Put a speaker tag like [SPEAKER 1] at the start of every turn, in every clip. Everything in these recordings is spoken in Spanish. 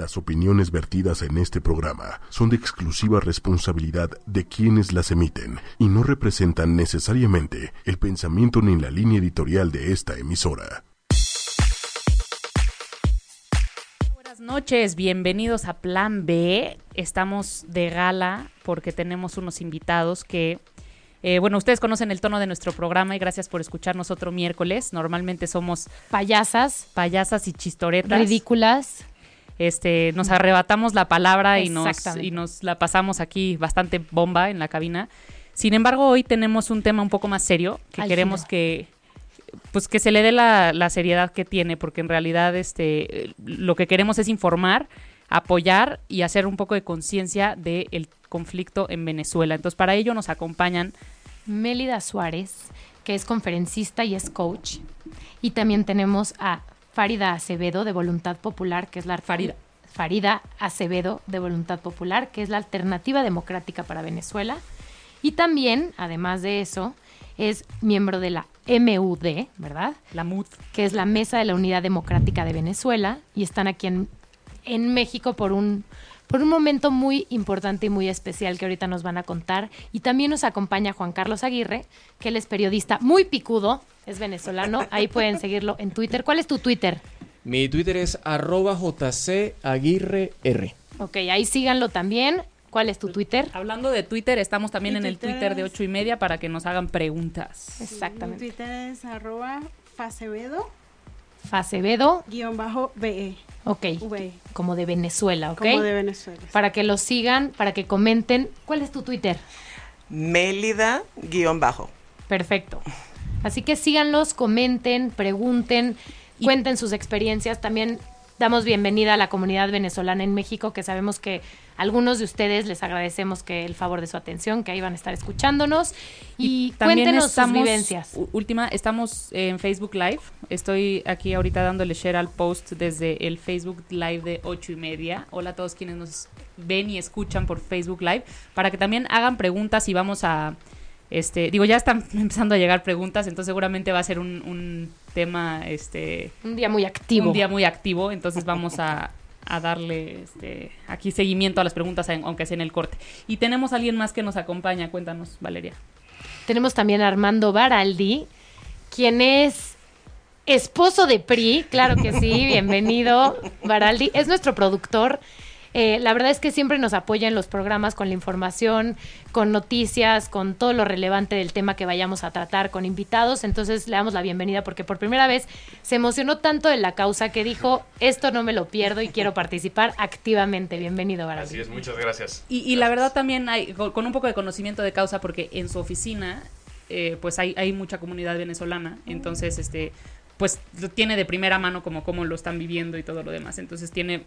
[SPEAKER 1] Las opiniones vertidas en este programa son de exclusiva responsabilidad de quienes las emiten y no representan necesariamente el pensamiento ni la línea editorial de esta emisora.
[SPEAKER 2] Buenas noches, bienvenidos a Plan B. Estamos de gala porque tenemos unos invitados que eh, bueno, ustedes conocen el tono de nuestro programa y gracias por escucharnos otro miércoles. Normalmente somos
[SPEAKER 3] payasas,
[SPEAKER 2] payasas y chistoretas.
[SPEAKER 3] Ridículas.
[SPEAKER 2] Este, nos arrebatamos la palabra y nos, y nos la pasamos aquí bastante bomba en la cabina. Sin embargo, hoy tenemos un tema un poco más serio que queremos que pues que se le dé la, la, seriedad que tiene, porque en realidad este lo que queremos es informar, apoyar y hacer un poco de conciencia del conflicto en Venezuela. Entonces, para ello nos acompañan
[SPEAKER 3] Mélida Suárez, que es conferencista y es coach. Y también tenemos a Farida Acevedo de Voluntad Popular, que es la
[SPEAKER 2] Farida.
[SPEAKER 3] Farida Acevedo de Voluntad Popular, que es la alternativa democrática para Venezuela. Y también, además de eso, es miembro de la MUD, ¿verdad?
[SPEAKER 2] La MUD.
[SPEAKER 3] Que es la Mesa de la Unidad Democrática de Venezuela. Y están aquí en, en México por un por un momento muy importante y muy especial que ahorita nos van a contar. Y también nos acompaña Juan Carlos Aguirre, que él es periodista muy picudo, es venezolano. Ahí pueden seguirlo en Twitter. ¿Cuál es tu Twitter?
[SPEAKER 4] Mi Twitter es arroba jcaguirre
[SPEAKER 3] Ok, ahí síganlo también. ¿Cuál es tu Twitter?
[SPEAKER 2] Hablando de Twitter, estamos también en el Twitter de ocho y media para que nos hagan preguntas.
[SPEAKER 3] Exactamente.
[SPEAKER 5] Mi Twitter es arroba facevedo.
[SPEAKER 3] Facevedo.
[SPEAKER 5] Guión bajo BE.
[SPEAKER 3] Ok. Como de Venezuela, ¿ok?
[SPEAKER 5] Como de Venezuela.
[SPEAKER 3] Para que lo sigan, para que comenten. ¿Cuál es tu Twitter?
[SPEAKER 6] Mélida guion bajo.
[SPEAKER 3] Perfecto. Así que síganlos, comenten, pregunten, cuenten sus experiencias. También damos bienvenida a la comunidad venezolana en México, que sabemos que algunos de ustedes les agradecemos que el favor de su atención, que ahí van a estar escuchándonos. Y, también cuéntenos sus vivencias.
[SPEAKER 2] Última, estamos en Facebook Live. Estoy aquí ahorita dándole share al post desde el Facebook Live de ocho y media. Hola a todos quienes nos ven y escuchan por Facebook Live, para que también hagan preguntas y vamos a este, digo, ya están empezando a llegar preguntas, entonces seguramente va a ser un, un tema, este...
[SPEAKER 3] Un día muy activo.
[SPEAKER 2] Un día muy activo, entonces vamos a, a darle este, aquí seguimiento a las preguntas, aunque sea en el corte. Y tenemos a alguien más que nos acompaña, cuéntanos, Valeria.
[SPEAKER 3] Tenemos también a Armando Baraldi, quien es esposo de PRI, claro que sí, bienvenido, Baraldi, es nuestro productor eh, la verdad es que siempre nos apoya en los programas con la información, con noticias, con todo lo relevante del tema que vayamos a tratar, con invitados. Entonces le damos la bienvenida porque por primera vez se emocionó tanto de la causa que dijo, esto no me lo pierdo y quiero participar activamente. Bienvenido, Baraldi.
[SPEAKER 7] Así es, muchas gracias.
[SPEAKER 2] Y, la verdad también hay, con un poco de conocimiento de causa, porque en su oficina eh, pues hay, hay mucha comunidad venezolana, entonces este pues lo tiene de primera mano como cómo lo están viviendo y todo lo demás. Entonces tiene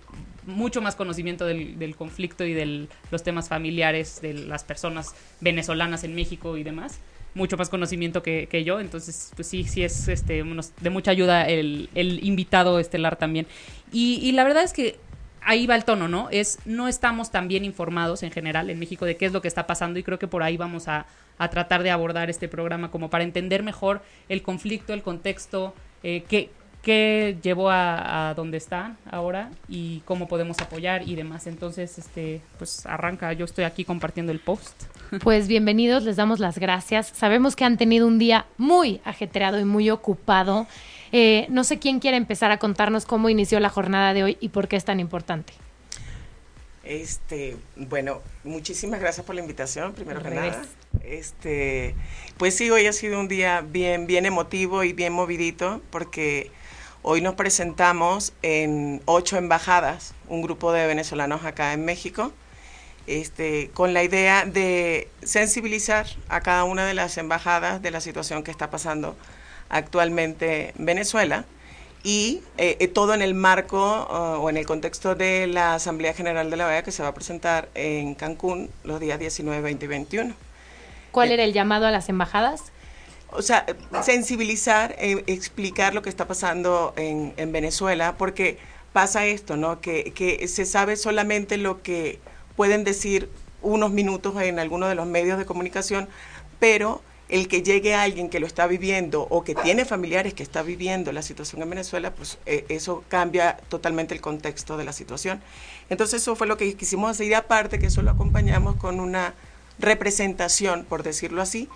[SPEAKER 2] mucho más conocimiento del, conflicto y de los temas familiares de las personas venezolanas en México y demás. Mucho más conocimiento que, yo. Entonces, pues sí, sí es este, de mucha ayuda el, invitado estelar también. Y, la verdad es que ahí va el tono, ¿no? Es no estamos tan bien informados en general en México de qué es lo que está pasando y creo que por ahí vamos a, a tratar de abordar este programa como para entender mejor el conflicto, el contexto, eh, qué, qué llevó a, a, donde está ahora y cómo podemos apoyar y demás. Entonces, este, pues arranca, yo estoy aquí compartiendo el post.
[SPEAKER 3] Pues bienvenidos, les damos las gracias. Sabemos que han tenido un día muy ajetreado y muy ocupado. Eh, no sé quién quiere empezar a contarnos cómo inició la jornada de hoy y por qué es tan importante.
[SPEAKER 6] Este, bueno, muchísimas gracias por la invitación, primero que nada. Este, pues sí, hoy ha sido un día bien, bien emotivo y bien movidito, porque hoy nos presentamos en ocho embajadas, un grupo de venezolanos acá en México, este, con la idea de sensibilizar a cada una de las embajadas de la situación que está pasando actualmente en Venezuela y eh, eh, todo en el marco o en el contexto de la Asamblea General de la OEA que se va a presentar en Cancún los días 19, 20 y 21.
[SPEAKER 3] ¿Cuál eh, era el llamado a las embajadas?
[SPEAKER 6] O sea, sensibilizar, explicar lo que está pasando en, en, Venezuela, porque pasa esto, ¿no? Que, que se sabe solamente lo que pueden decir unos minutos en algunos de los medios de comunicación, pero el que llegue alguien que lo está viviendo o que tiene familiares que está viviendo la situación en Venezuela, pues eh, eso cambia totalmente el contexto de la situación. Entonces eso fue lo que quisimos hacer aparte que eso lo acompañamos con una representación, por decirlo así,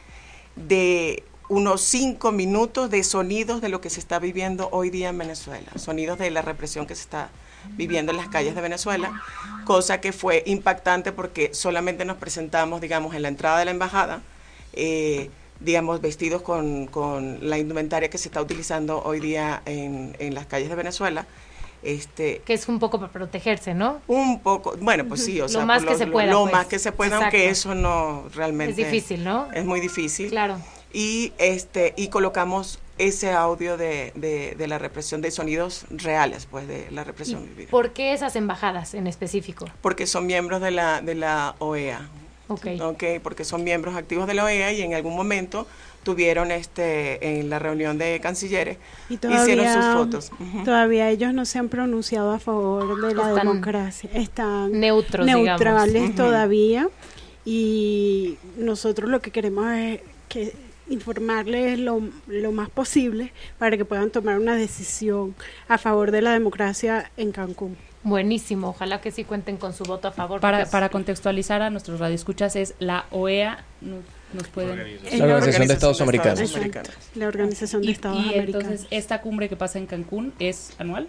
[SPEAKER 6] de unos cinco minutos de sonidos de lo que se está viviendo hoy día en Venezuela, sonidos de la represión que se está viviendo en las calles de Venezuela, cosa que fue impactante porque solamente nos presentamos, digamos, en la entrada de la embajada, eh, digamos, vestidos con, con, la indumentaria que se está utilizando hoy día en, en las calles de Venezuela. Este,
[SPEAKER 3] que es un poco para protegerse, ¿no?
[SPEAKER 6] Un poco, bueno, pues sí, o
[SPEAKER 3] lo
[SPEAKER 6] sea,
[SPEAKER 3] más
[SPEAKER 6] por
[SPEAKER 3] que se pueda,
[SPEAKER 6] lo
[SPEAKER 3] pues.
[SPEAKER 6] más que se pueda, aunque eso no realmente
[SPEAKER 3] es difícil, ¿no?
[SPEAKER 6] Es muy difícil.
[SPEAKER 3] Claro.
[SPEAKER 6] Y este y colocamos ese audio de, de, de la represión de sonidos reales, pues de la represión
[SPEAKER 3] ¿Y
[SPEAKER 6] vivida.
[SPEAKER 3] ¿Por qué esas embajadas en específico?
[SPEAKER 6] Porque son miembros de la de la OEA.
[SPEAKER 3] Ok.
[SPEAKER 6] Ok, porque son miembros activos de la OEA y en algún momento tuvieron este en la reunión de cancilleres
[SPEAKER 5] Y todavía,
[SPEAKER 6] hicieron sus fotos.
[SPEAKER 5] Todavía ellos no se han pronunciado a favor de la
[SPEAKER 3] Están
[SPEAKER 5] democracia. Están
[SPEAKER 3] Neutros,
[SPEAKER 5] neutrales
[SPEAKER 3] digamos.
[SPEAKER 5] Todavía. Y nosotros lo que queremos es que informarles lo, lo más posible para que puedan tomar una decisión a favor de la democracia en Cancún.
[SPEAKER 3] Buenísimo, ojalá que sí cuenten con su voto a favor.
[SPEAKER 2] Para, para contextualizar a nuestros radioescuchas es la OEA, no- nos pueden...
[SPEAKER 4] La Organización de Estados
[SPEAKER 6] Americanos.
[SPEAKER 5] Exacto, la Organización de
[SPEAKER 2] Y,
[SPEAKER 5] Estados
[SPEAKER 2] y
[SPEAKER 5] Americanos.
[SPEAKER 2] entonces, ¿esta cumbre que pasa en Cancún es anual?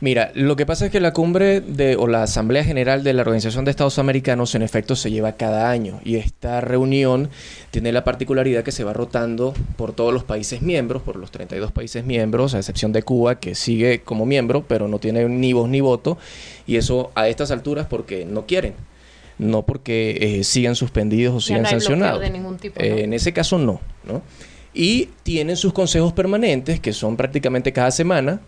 [SPEAKER 4] Mira, lo que pasa es que la cumbre de, o la Asamblea General de la Organización de Estados Americanos en efecto se lleva cada año y esta reunión tiene la particularidad que se va rotando por todos los países miembros, por los 32 países miembros, a excepción de Cuba que sigue como miembro pero no tiene ni voz ni voto y eso a estas alturas porque no quieren, no porque eh, sigan suspendidos o sigan
[SPEAKER 3] no
[SPEAKER 4] sancionados.
[SPEAKER 3] de ningún tipo. ¿no?
[SPEAKER 4] Eh, en ese caso no, ¿no? Y tienen sus consejos permanentes, que son prácticamente cada semana,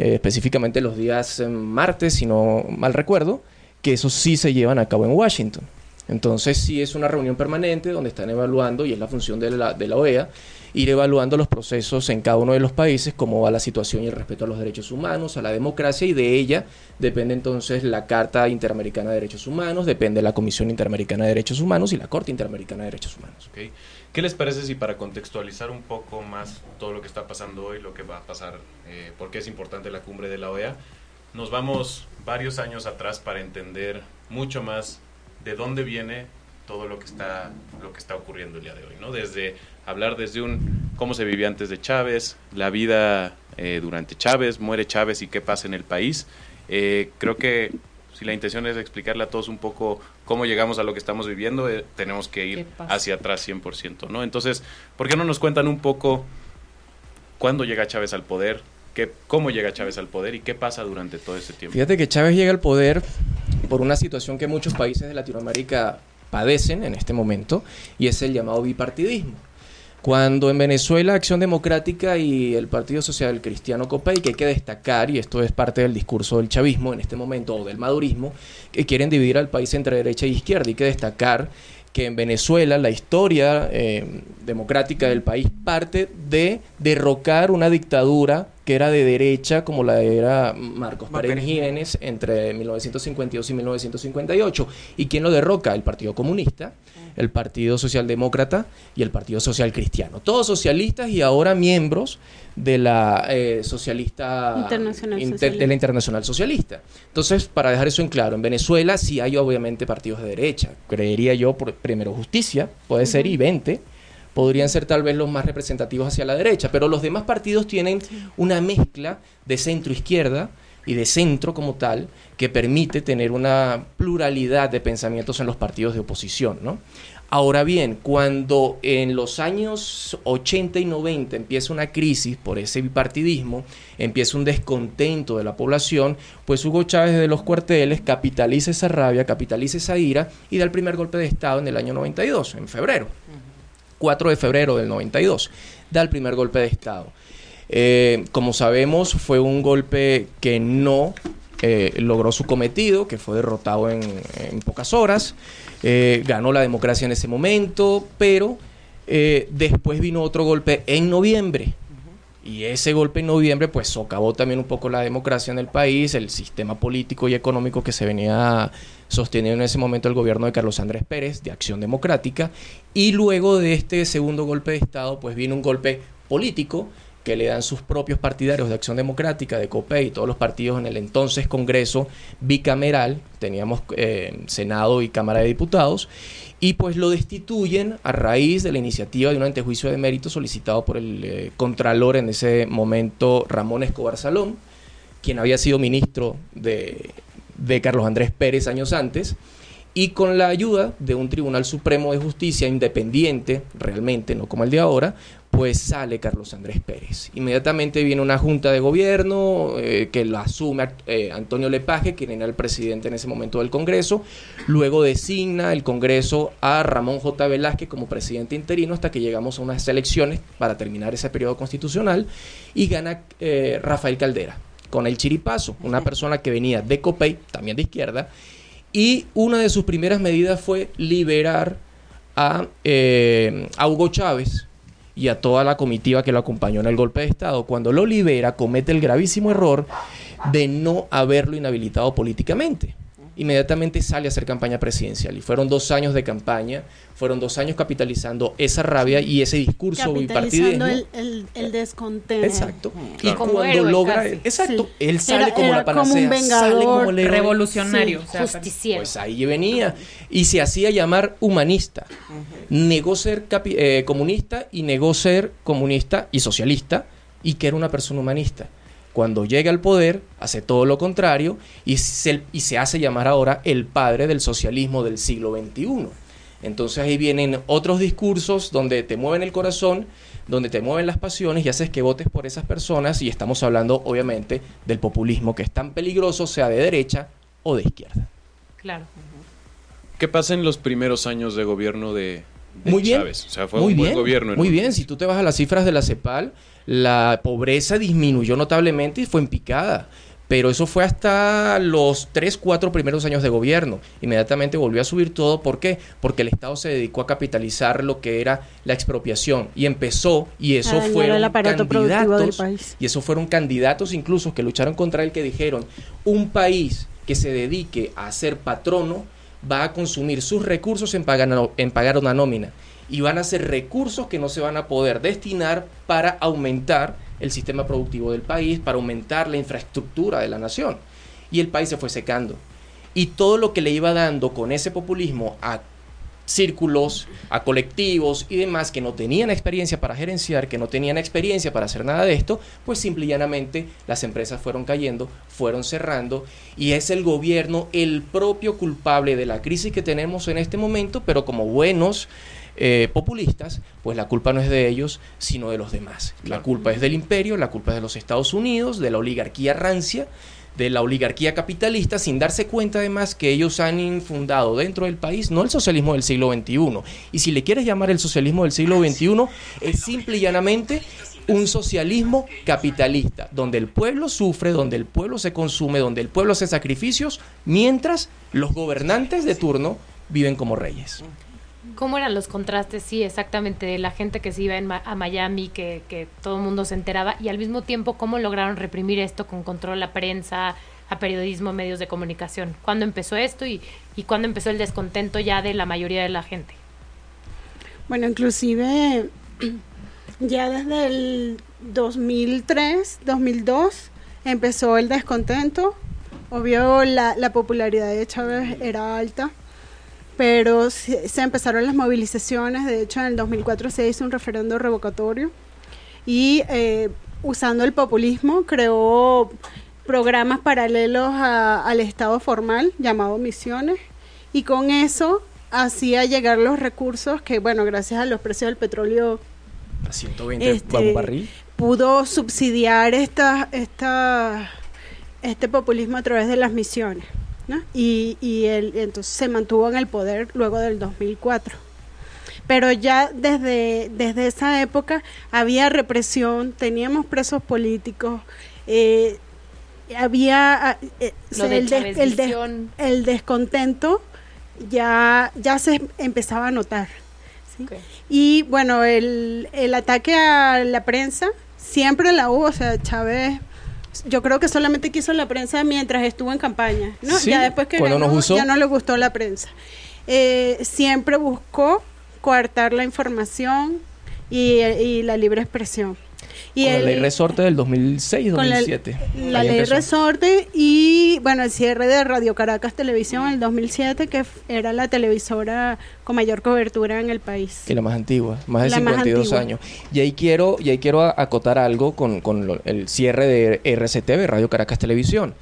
[SPEAKER 4] eh, específicamente los días eh, martes, si no mal recuerdo, que esos sí se llevan a cabo en Washington. Entonces sí es una reunión permanente donde están evaluando, y es la función de la, de la OEA, ir evaluando los procesos en cada uno de los países, cómo va la situación y el respeto a los derechos humanos, a la democracia, y de ella depende entonces la Carta Interamericana de Derechos Humanos, depende la Comisión Interamericana de Derechos Humanos y la Corte Interamericana de Derechos Humanos.
[SPEAKER 7] Ok. ¿Qué les parece si para contextualizar un poco más todo lo que está pasando hoy, lo que va a pasar, eh, por qué es importante la cumbre de la OEA, nos vamos varios años atrás para entender mucho más de dónde viene todo lo que está lo que está ocurriendo el día de hoy, ¿no? Desde hablar desde un cómo se vivía antes de Chávez, la vida eh, durante Chávez, muere Chávez y qué pasa en el país. Eh, creo que si la intención es explicarle a todos un poco cómo llegamos a lo que estamos viviendo, eh, tenemos que
[SPEAKER 2] ¿Qué
[SPEAKER 7] ir hacia atrás 100%, ¿no? Entonces, ¿por qué no nos cuentan un poco cuándo llega Chávez al poder, qué, cómo llega Chávez al poder y qué pasa durante todo ese tiempo?
[SPEAKER 4] Fíjate que Chávez llega al poder por una situación que muchos países de Latinoamérica padecen en este momento y es el llamado bipartidismo. Cuando en Venezuela Acción Democrática y el Partido Social Cristiano COPEI, que hay que destacar, y esto es parte del discurso del chavismo en este momento, o del madurismo, que quieren dividir al país entre derecha e izquierda, hay que destacar que en Venezuela la historia eh, democrática del país parte de derrocar una dictadura que era de derecha como la era Marcos Pérez
[SPEAKER 6] Pérez.
[SPEAKER 4] Jiménez entre 1952 y 1958. ¿Y quién lo derroca? El Partido Comunista, el Partido Socialdemócrata y el Partido Social Cristiano. Todos socialistas y ahora miembros de la eh, socialista
[SPEAKER 5] Internacional
[SPEAKER 4] inter-
[SPEAKER 5] Socialista.
[SPEAKER 4] de la Internacional Socialista. Entonces, para dejar eso en claro, en Venezuela sí hay obviamente partidos de derecha. Creería yo, por, primero Justicia, puede ser, y 20 podrían ser tal vez los más representativos hacia la derecha, pero los demás partidos tienen una mezcla de centro-izquierda y de centro como tal que permite tener una pluralidad de pensamientos en los partidos de oposición, ¿no? Ahora bien, cuando en los años 80 y 90 empieza una crisis por ese bipartidismo, empieza un descontento de la población, pues Hugo Chávez de los cuarteles capitaliza esa rabia, capitaliza esa ira y da el primer golpe de Estado en el año 92, en febrero. 4 de febrero del 92, da el primer golpe de Estado. Eh, como sabemos, fue un golpe que no eh, logró su cometido, que fue derrotado en, pocas horas, eh, ganó la democracia en ese momento, pero eh, después vino otro golpe en noviembre, Y ese golpe en noviembre pues socavó también un poco la democracia en el país, el sistema político y económico que se venía sosteniendo en ese momento el gobierno de Carlos Andrés Pérez, de Acción Democrática, y luego de este segundo golpe de Estado pues viene un golpe político que le dan sus propios partidarios de Acción Democrática, de COPE y todos los partidos en el entonces Congreso bicameral, teníamos eh, Senado y Cámara de Diputados, y pues lo destituyen a raíz de la iniciativa de un antejuicio de mérito solicitado por el eh, Contralor en ese momento, Ramón Escobar Salón, quien había sido ministro de, de Carlos Andrés Pérez años antes, y con la ayuda de un Tribunal Supremo de Justicia independiente, realmente, no como el de ahora, pues sale Carlos Andrés Pérez. Inmediatamente viene una junta de gobierno eh, que la asume eh, Antonio Lepage, quien era el presidente en ese momento del Congreso. Luego designa el Congreso a Ramón J. Velázquez como presidente interino hasta que llegamos a unas elecciones para terminar ese periodo constitucional y gana eh, Rafael Caldera con el chiripazo, una persona que venía de COPEI, también de izquierda, y una de sus primeras medidas fue liberar a, a Hugo Chávez, y a toda la comitiva que lo acompañó en el golpe de Estado, cuando lo libera, comete el gravísimo error de no haberlo inhabilitado políticamente. Inmediatamente sale a hacer campaña presidencial y fueron dos años de campaña, fueron dos años capitalizando esa rabia y ese discurso bipartidismo.
[SPEAKER 5] El, el, el descontento.
[SPEAKER 4] Exacto. Y cuando logra, exacto, él sale como la panacea,
[SPEAKER 5] como un
[SPEAKER 4] sale como
[SPEAKER 2] el revolucionario,
[SPEAKER 3] justiciero.
[SPEAKER 4] Pues ahí venía y se hacía llamar humanista. Negó ser eh, comunista y negó ser comunista y socialista y que era una persona humanista. Cuando llega al poder, hace todo lo contrario y se, y se hace llamar ahora el padre del socialismo del siglo XXI. Entonces ahí vienen otros discursos donde te mueven el corazón, donde te mueven las pasiones y haces que votes por esas personas y estamos hablando obviamente del populismo que es tan peligroso, sea de derecha o de izquierda.
[SPEAKER 3] Claro.
[SPEAKER 7] ¿Qué pasa en los primeros años de gobierno de,
[SPEAKER 4] muy bien,
[SPEAKER 7] Chávez? O sea, fue
[SPEAKER 4] muy
[SPEAKER 7] un buen
[SPEAKER 4] bien,
[SPEAKER 7] gobierno.
[SPEAKER 4] Muy bien, si tú te vas a las cifras de la CEPAL, la pobreza disminuyó notablemente y fue en picada. Pero eso fue hasta los 3, 4 primeros años de gobierno. Inmediatamente volvió a subir todo. ¿Por qué? Porque el Estado se dedicó a capitalizar lo que era la expropiación. Y empezó, y eso fueron
[SPEAKER 5] el aparato productivo del
[SPEAKER 4] candidatos,
[SPEAKER 5] país.
[SPEAKER 4] y eso fueron candidatos incluso que lucharon contra él que dijeron, un país que se dedique a ser patrono va a consumir sus recursos en pagar, en pagar una nómina y van a ser recursos que no se van a poder destinar para aumentar el sistema productivo del país, para aumentar la infraestructura de la nación. Y el país se fue secando. Y todo lo que le iba dando con ese populismo a círculos, a colectivos y demás que no tenían experiencia para gerenciar, que no tenían experiencia para hacer nada de esto, pues simple y llanamente las empresas fueron cayendo, fueron cerrando y es el gobierno el propio culpable de la crisis que tenemos en este momento, pero como buenos eh, populistas, pues la culpa no es de ellos, sino de los demás. La culpa es del imperio, la culpa es de los Estados Unidos, de la oligarquía rancia, de la oligarquía capitalista, sin darse cuenta además que ellos han infundado dentro del país no el socialismo del siglo XXI. Y si le quieres llamar el socialismo del siglo XXI, es simple y llanamente un socialismo capitalista, donde el pueblo sufre, donde el pueblo se consume, donde el pueblo hace sacrificios, mientras los gobernantes de turno viven como reyes.
[SPEAKER 3] ¿Cómo eran los contrastes? Sí, exactamente, de la gente que se iba en Ma- a Miami, que, todo el mundo se enteraba, y al mismo tiempo, ¿cómo lograron reprimir esto con control a prensa, a periodismo, medios de comunicación? ¿Cuándo empezó esto y, y cuándo empezó el descontento ya de la mayoría de la gente?
[SPEAKER 5] Bueno, inclusive ya desde el 2003, 2002 empezó el descontento. Obvio, la, la popularidad de Chávez era alta, pero se, se empezaron las movilizaciones. De hecho, en el 2004 se hizo un referendo revocatorio y eh, usando el populismo creó programas paralelos a- al Estado formal llamado misiones y con eso hacía llegar los recursos que, bueno, gracias a los precios del petróleo
[SPEAKER 4] A 120
[SPEAKER 5] Este,
[SPEAKER 4] barril.
[SPEAKER 5] pudo subsidiar esta, esta, este populismo a través de las misiones. ¿No? Y, y él entonces se mantuvo en el poder luego del 2004. Pero ya desde, desde esa época había represión, teníamos presos políticos, eh, había eh,
[SPEAKER 3] Lo de
[SPEAKER 5] el, des- el des-
[SPEAKER 3] Chavesvisión.
[SPEAKER 5] el descontento ya, ya se empezaba a notar. Y bueno, el, el ataque a la prensa siempre la hubo, o sea, Chávez yo creo que solamente quiso la prensa mientras estuvo en campaña, ¿no?
[SPEAKER 4] Sí,
[SPEAKER 5] ya después que ganó,
[SPEAKER 4] nos usó.
[SPEAKER 5] ya no le gustó la prensa. Eh, siempre buscó coartar la información y, y la libre expresión. Y
[SPEAKER 4] con
[SPEAKER 5] él-
[SPEAKER 4] la ley resorte del 2006,
[SPEAKER 5] con la,
[SPEAKER 4] 2007.
[SPEAKER 5] la ley
[SPEAKER 4] empezó.
[SPEAKER 5] resorte y bueno el cierre de Radio Caracas Televisión en el 2007 que era la televisora con mayor cobertura en el país
[SPEAKER 4] Que la más antigua, más de
[SPEAKER 5] La más
[SPEAKER 4] 52
[SPEAKER 5] antigua.
[SPEAKER 4] años. Y ahí quiero, y ahí quiero acotar algo con, con lo- el cierre de RCTV, Radio Caracas Televisión.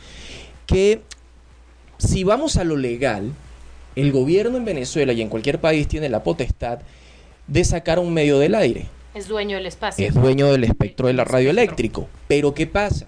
[SPEAKER 4] Que si vamos a lo legal, el gobierno en Venezuela y en cualquier país tiene la potestad de sacar un medio del aire.
[SPEAKER 3] Es dueño del espacio.
[SPEAKER 4] Es dueño del espectro de la radio eléctrico. Pero ¿qué pasa?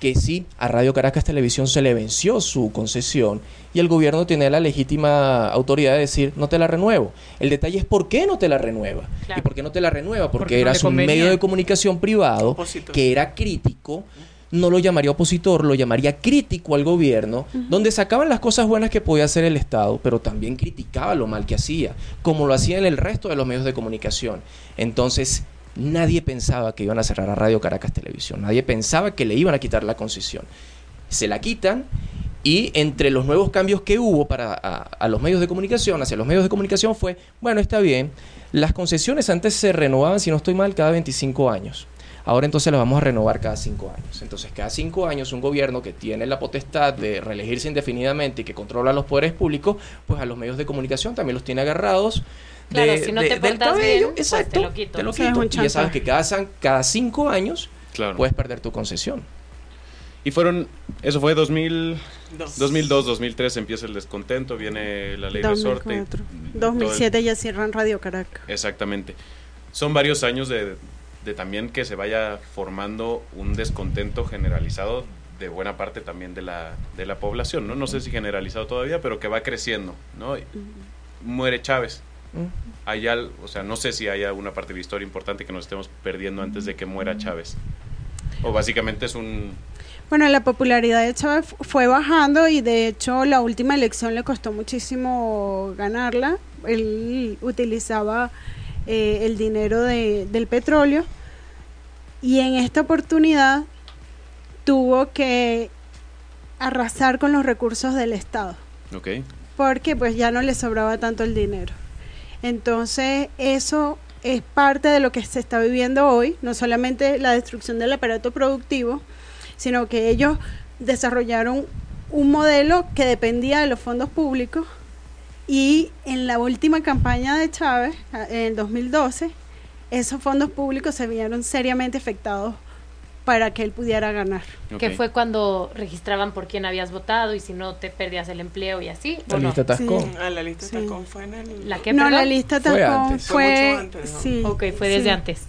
[SPEAKER 4] Que sí, a Radio Caracas Televisión se le venció su concesión y el gobierno tiene la legítima autoridad de decir, no te la renuevo. El detalle es por qué no te la renueva.
[SPEAKER 3] Claro.
[SPEAKER 4] ¿Y por qué no te la renueva? Porque,
[SPEAKER 2] Porque no
[SPEAKER 4] eras un medio de comunicación privado
[SPEAKER 6] Opositor.
[SPEAKER 4] que era crítico. No lo llamaría opositor, lo llamaría crítico al gobierno, donde sacaban las cosas buenas que podía hacer el Estado, pero también criticaba lo mal que hacía, como lo hacían el resto de los medios de comunicación. Entonces, nadie pensaba que iban a cerrar a Radio Caracas Televisión, nadie pensaba que le iban a quitar la concesión. Se la quitan y entre los nuevos cambios que hubo para a, los medios de comunicación, hacia los medios de comunicación fue, bueno, está bien, las concesiones antes se renovaban, si no estoy mal, cada 25 años. Ahora entonces las vamos a renovar cada 5 años. Entonces cada 5 años un gobierno que tiene la potestad de reelegirse indefinidamente y que controla los poderes públicos, pues a los medios de comunicación también los tiene agarrados.
[SPEAKER 3] Claro,
[SPEAKER 4] de-
[SPEAKER 3] si no
[SPEAKER 4] de-
[SPEAKER 3] te
[SPEAKER 4] del cabello.
[SPEAKER 3] bien, pues te
[SPEAKER 4] Exacto,
[SPEAKER 3] lo quito.
[SPEAKER 4] Te lo quito.
[SPEAKER 5] un
[SPEAKER 4] Y ya sabes que cada, cada 5 años
[SPEAKER 7] Claro.
[SPEAKER 4] puedes perder tu concesión.
[SPEAKER 7] Y fueron, eso fue 2000,
[SPEAKER 6] Dos.
[SPEAKER 7] 2002, 2003 empieza el descontento, viene la ley resorte. y
[SPEAKER 5] 2004
[SPEAKER 7] todo el-
[SPEAKER 5] 2007 ya cierran Radio Caracas
[SPEAKER 7] Exactamente. Son varios años de, de también que se vaya formando un descontento generalizado de buena parte también de la, de la población, ¿no? No sé si generalizado todavía, pero que va creciendo, ¿no? Y Muere Chávez.
[SPEAKER 4] Mm.
[SPEAKER 7] Hay al- o sea, no sé si hay alguna parte de la historia importante que nos estemos perdiendo antes de que muera Chávez. O básicamente es un...
[SPEAKER 5] Bueno, la popularidad de Chávez fu- fue bajando y de hecho la última elección le costó muchísimo ganarla. Él utilizaba eh, el dinero de- del petróleo y en esta oportunidad tuvo que arrasar con los recursos del Estado porque pues ya no le sobraba tanto el dinero. Entonces eso es parte de lo que se está viviendo hoy, no solamente la destrucción del aparato productivo, sino que ellos desarrollaron un modelo que dependía de los fondos públicos y en la última campaña de Chávez, en el 2012, esos fondos públicos se vieron seriamente afectados para que él pudiera ganar.
[SPEAKER 3] Que
[SPEAKER 7] ok.
[SPEAKER 3] fue cuando registraban por quién habías votado y si no te perdías el empleo y así. ¿o
[SPEAKER 4] La
[SPEAKER 3] no?
[SPEAKER 4] lista Tascón.
[SPEAKER 5] Sí.
[SPEAKER 6] Ah, la lista
[SPEAKER 5] Sí.
[SPEAKER 6] Tacón fue en el...
[SPEAKER 3] ¿La qué,
[SPEAKER 5] no,
[SPEAKER 3] perdón?
[SPEAKER 5] la lista
[SPEAKER 4] Fue
[SPEAKER 5] Tacón
[SPEAKER 4] antes.
[SPEAKER 6] Fue
[SPEAKER 5] fue,
[SPEAKER 6] mucho antes, ¿no?
[SPEAKER 5] sí,
[SPEAKER 3] Ok, fue desde
[SPEAKER 5] sí.
[SPEAKER 3] antes.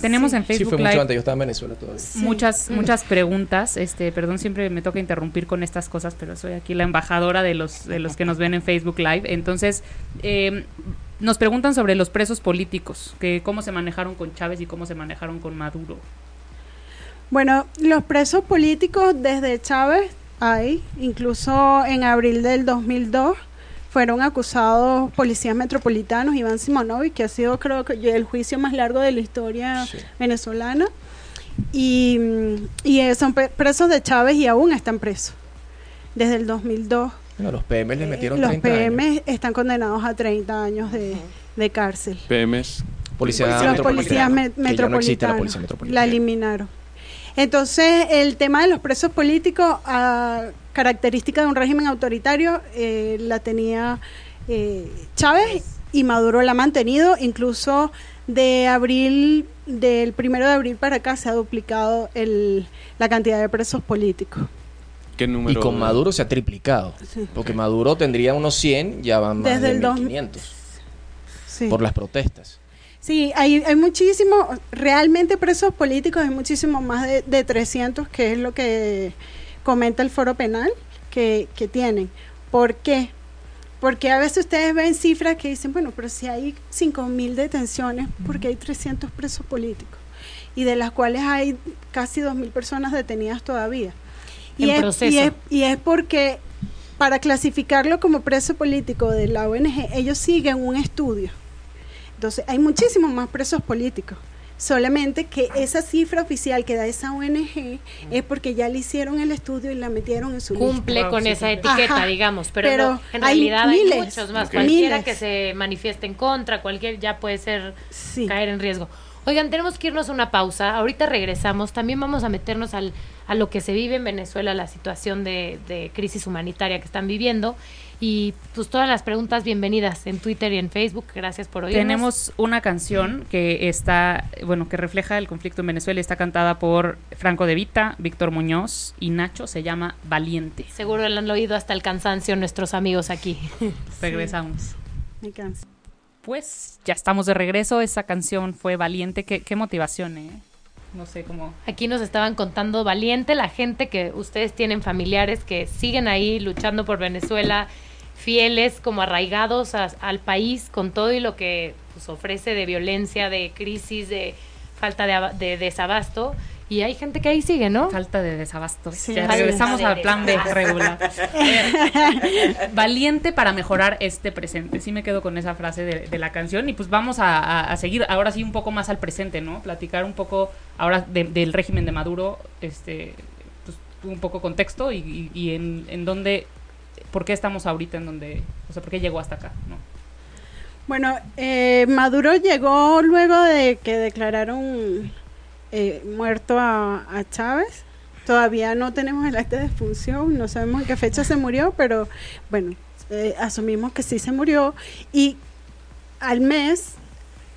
[SPEAKER 2] Tenemos en
[SPEAKER 4] Sí,
[SPEAKER 2] Facebook
[SPEAKER 4] fue mucho
[SPEAKER 2] Live
[SPEAKER 4] antes, yo estaba en Venezuela todavía.
[SPEAKER 5] Sí.
[SPEAKER 2] muchas muchas preguntas. Este, perdón, siempre me toca interrumpir con estas cosas, pero soy aquí la embajadora de los de los que nos ven en Facebook Live. Entonces, eh, nos preguntan sobre los presos políticos, que cómo se manejaron con Chávez y cómo se manejaron con Maduro.
[SPEAKER 5] Bueno, los presos políticos desde Chávez hay, incluso en abril del 2002 fueron acusados policías metropolitanos, Iván Simonovic, que ha sido creo que el juicio más largo de la historia
[SPEAKER 4] Sí.
[SPEAKER 5] venezolana, y, y eh, son presos de Chávez y aún están presos desde el 2002.
[SPEAKER 4] Bueno, los PM les metieron
[SPEAKER 5] Eh, Los
[SPEAKER 4] 30
[SPEAKER 5] PM
[SPEAKER 4] años.
[SPEAKER 5] están condenados a 30 años de, de cárcel.
[SPEAKER 7] PMs.
[SPEAKER 4] Policía
[SPEAKER 6] los
[SPEAKER 5] policías me-
[SPEAKER 4] que ya no existe la
[SPEAKER 5] metropolitanos
[SPEAKER 4] policía
[SPEAKER 5] la
[SPEAKER 4] metropolitana.
[SPEAKER 5] eliminaron. Entonces, el tema de los presos políticos, a característica de un régimen autoritario, eh, la tenía eh, Chávez y Maduro la ha mantenido, incluso de abril, del primero de abril para acá se ha duplicado el, la cantidad de presos políticos.
[SPEAKER 7] ¿Qué
[SPEAKER 4] Y
[SPEAKER 7] número?
[SPEAKER 4] con Maduro se ha triplicado.
[SPEAKER 5] Sí.
[SPEAKER 4] Porque Maduro tendría unos 100, ya van más
[SPEAKER 5] Desde
[SPEAKER 4] de
[SPEAKER 5] el dos-
[SPEAKER 4] 1500
[SPEAKER 5] Sí.
[SPEAKER 4] por las protestas.
[SPEAKER 5] Sí, hay, hay muchísimos, realmente presos políticos, hay muchísimos más de, de 300, que es lo que comenta el foro penal que, que tienen. ¿Por qué? Porque a veces ustedes ven cifras que dicen, bueno, pero si hay 5.000 detenciones, ¿por qué hay 300 presos políticos? Y de las cuales hay casi 2.000 personas detenidas todavía. Y
[SPEAKER 3] En
[SPEAKER 5] es,
[SPEAKER 3] proceso.
[SPEAKER 5] Y es, y es porque para clasificarlo como preso político de la ONG, ellos siguen un estudio. Entonces, hay muchísimos más presos políticos. Solamente que esa cifra oficial que da esa ONG es porque ya le hicieron el estudio y la metieron en su
[SPEAKER 3] Cumple
[SPEAKER 5] lista.
[SPEAKER 3] con esa etiqueta,
[SPEAKER 5] Ajá,
[SPEAKER 3] digamos, pero,
[SPEAKER 5] pero
[SPEAKER 3] no, en
[SPEAKER 5] hay
[SPEAKER 3] realidad hay muchos más. Cualquiera
[SPEAKER 5] Miles.
[SPEAKER 3] que se manifieste en contra, cualquier ya puede ser
[SPEAKER 5] Sí.
[SPEAKER 3] caer en riesgo. Oigan, tenemos que irnos a una pausa. Ahorita regresamos. También vamos a meternos al, a lo que se vive en Venezuela, la situación de, de crisis humanitaria que están viviendo. Y pues todas las preguntas bienvenidas en Twitter y en Facebook. Gracias por oírnos.
[SPEAKER 2] Tenemos una canción que está, bueno, que refleja el conflicto en Venezuela. y Está cantada por Franco De Vita, Víctor Muñoz y Nacho. Se llama Valiente.
[SPEAKER 3] Seguro lo han oído hasta el cansancio nuestros amigos aquí.
[SPEAKER 2] Regresamos.
[SPEAKER 5] Me canso.
[SPEAKER 2] Pues ya estamos de regreso. Esa canción fue Valiente. Qué, qué motivación, ¿eh? No sé cómo.
[SPEAKER 3] Aquí nos estaban contando valiente la gente que ustedes tienen familiares que siguen ahí luchando por Venezuela, fieles como arraigados a- al país con todo y lo que pues, ofrece de violencia, de crisis, de falta de, aba- de desabasto. Y hay gente que ahí sigue, ¿no?
[SPEAKER 2] Falta de desabasto.
[SPEAKER 5] Sí.
[SPEAKER 2] ya regresamos
[SPEAKER 3] de
[SPEAKER 2] al plan B regular. Valiente para mejorar este presente. Sí me quedo con esa frase de, de la canción. Y pues vamos a, a- a seguir ahora sí un poco más al presente, ¿no? Platicar un poco ahora de- del régimen de Maduro, este, pues, un poco contexto y, y- y en, en dónde, por qué estamos ahorita en donde, o sea, por qué llegó hasta acá, ¿no?
[SPEAKER 5] Bueno, eh, Maduro llegó luego de que declararon eh, muerto a, a Chávez. Todavía no tenemos el acta de defunción, no sabemos en qué fecha se murió, pero bueno, eh, asumimos que sí se murió y al mes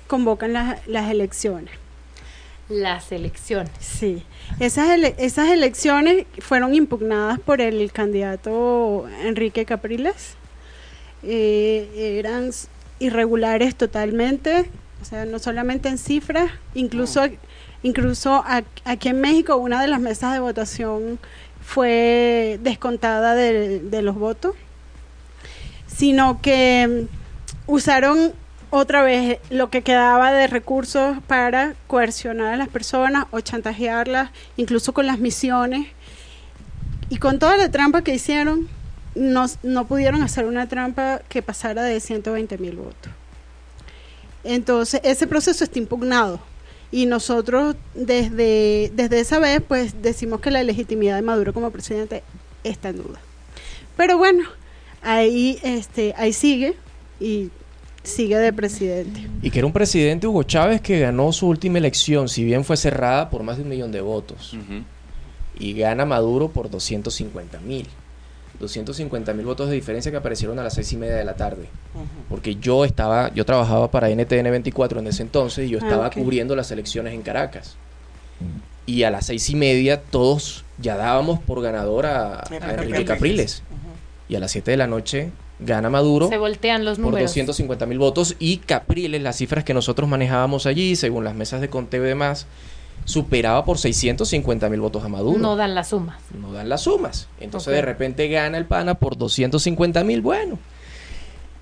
[SPEAKER 5] convocan las, las elecciones.
[SPEAKER 3] Las elecciones.
[SPEAKER 5] Sí, esas, ele- esas elecciones fueron impugnadas por el candidato Enrique Capriles. Eh, eran irregulares totalmente, o sea, no solamente en cifras, incluso, incluso aquí en México una de las mesas de votación fue descontada de, de los votos, sino que mm, usaron otra vez lo que quedaba de recursos para coercionar a las personas o chantajearlas, incluso con las misiones. Y con toda la trampa que hicieron, no, no pudieron hacer una trampa que pasara de 120 mil votos. Entonces, ese proceso está impugnado. Y nosotros desde, desde esa vez, pues decimos que la legitimidad de Maduro como presidente está en duda. Pero bueno, ahí, este, ahí sigue y sigue de presidente.
[SPEAKER 4] Y que era un presidente Hugo Chávez que ganó su última elección, si bien fue cerrada por más de un millón de votos. Y gana Maduro por 250 mil. 250 mil votos de diferencia que aparecieron a las seis y media de la tarde. Porque yo estaba, yo trabajaba para NTN 24 en ese entonces y yo
[SPEAKER 5] Ah,
[SPEAKER 4] estaba cubriendo las elecciones en Caracas. Y a las seis y media todos ya dábamos por ganador a, a
[SPEAKER 6] Enrique Capriles.
[SPEAKER 4] Y a las 7 de la noche gana Maduro
[SPEAKER 3] Se voltean los
[SPEAKER 4] por
[SPEAKER 3] números.
[SPEAKER 4] 250 mil votos y Capriles, las cifras que nosotros manejábamos allí, según las mesas de conteo y demás, superaba por 650 mil votos a Maduro.
[SPEAKER 3] No dan la suma.
[SPEAKER 4] No dan las sumas. Entonces de repente gana el PANA por 250 mil. Bueno,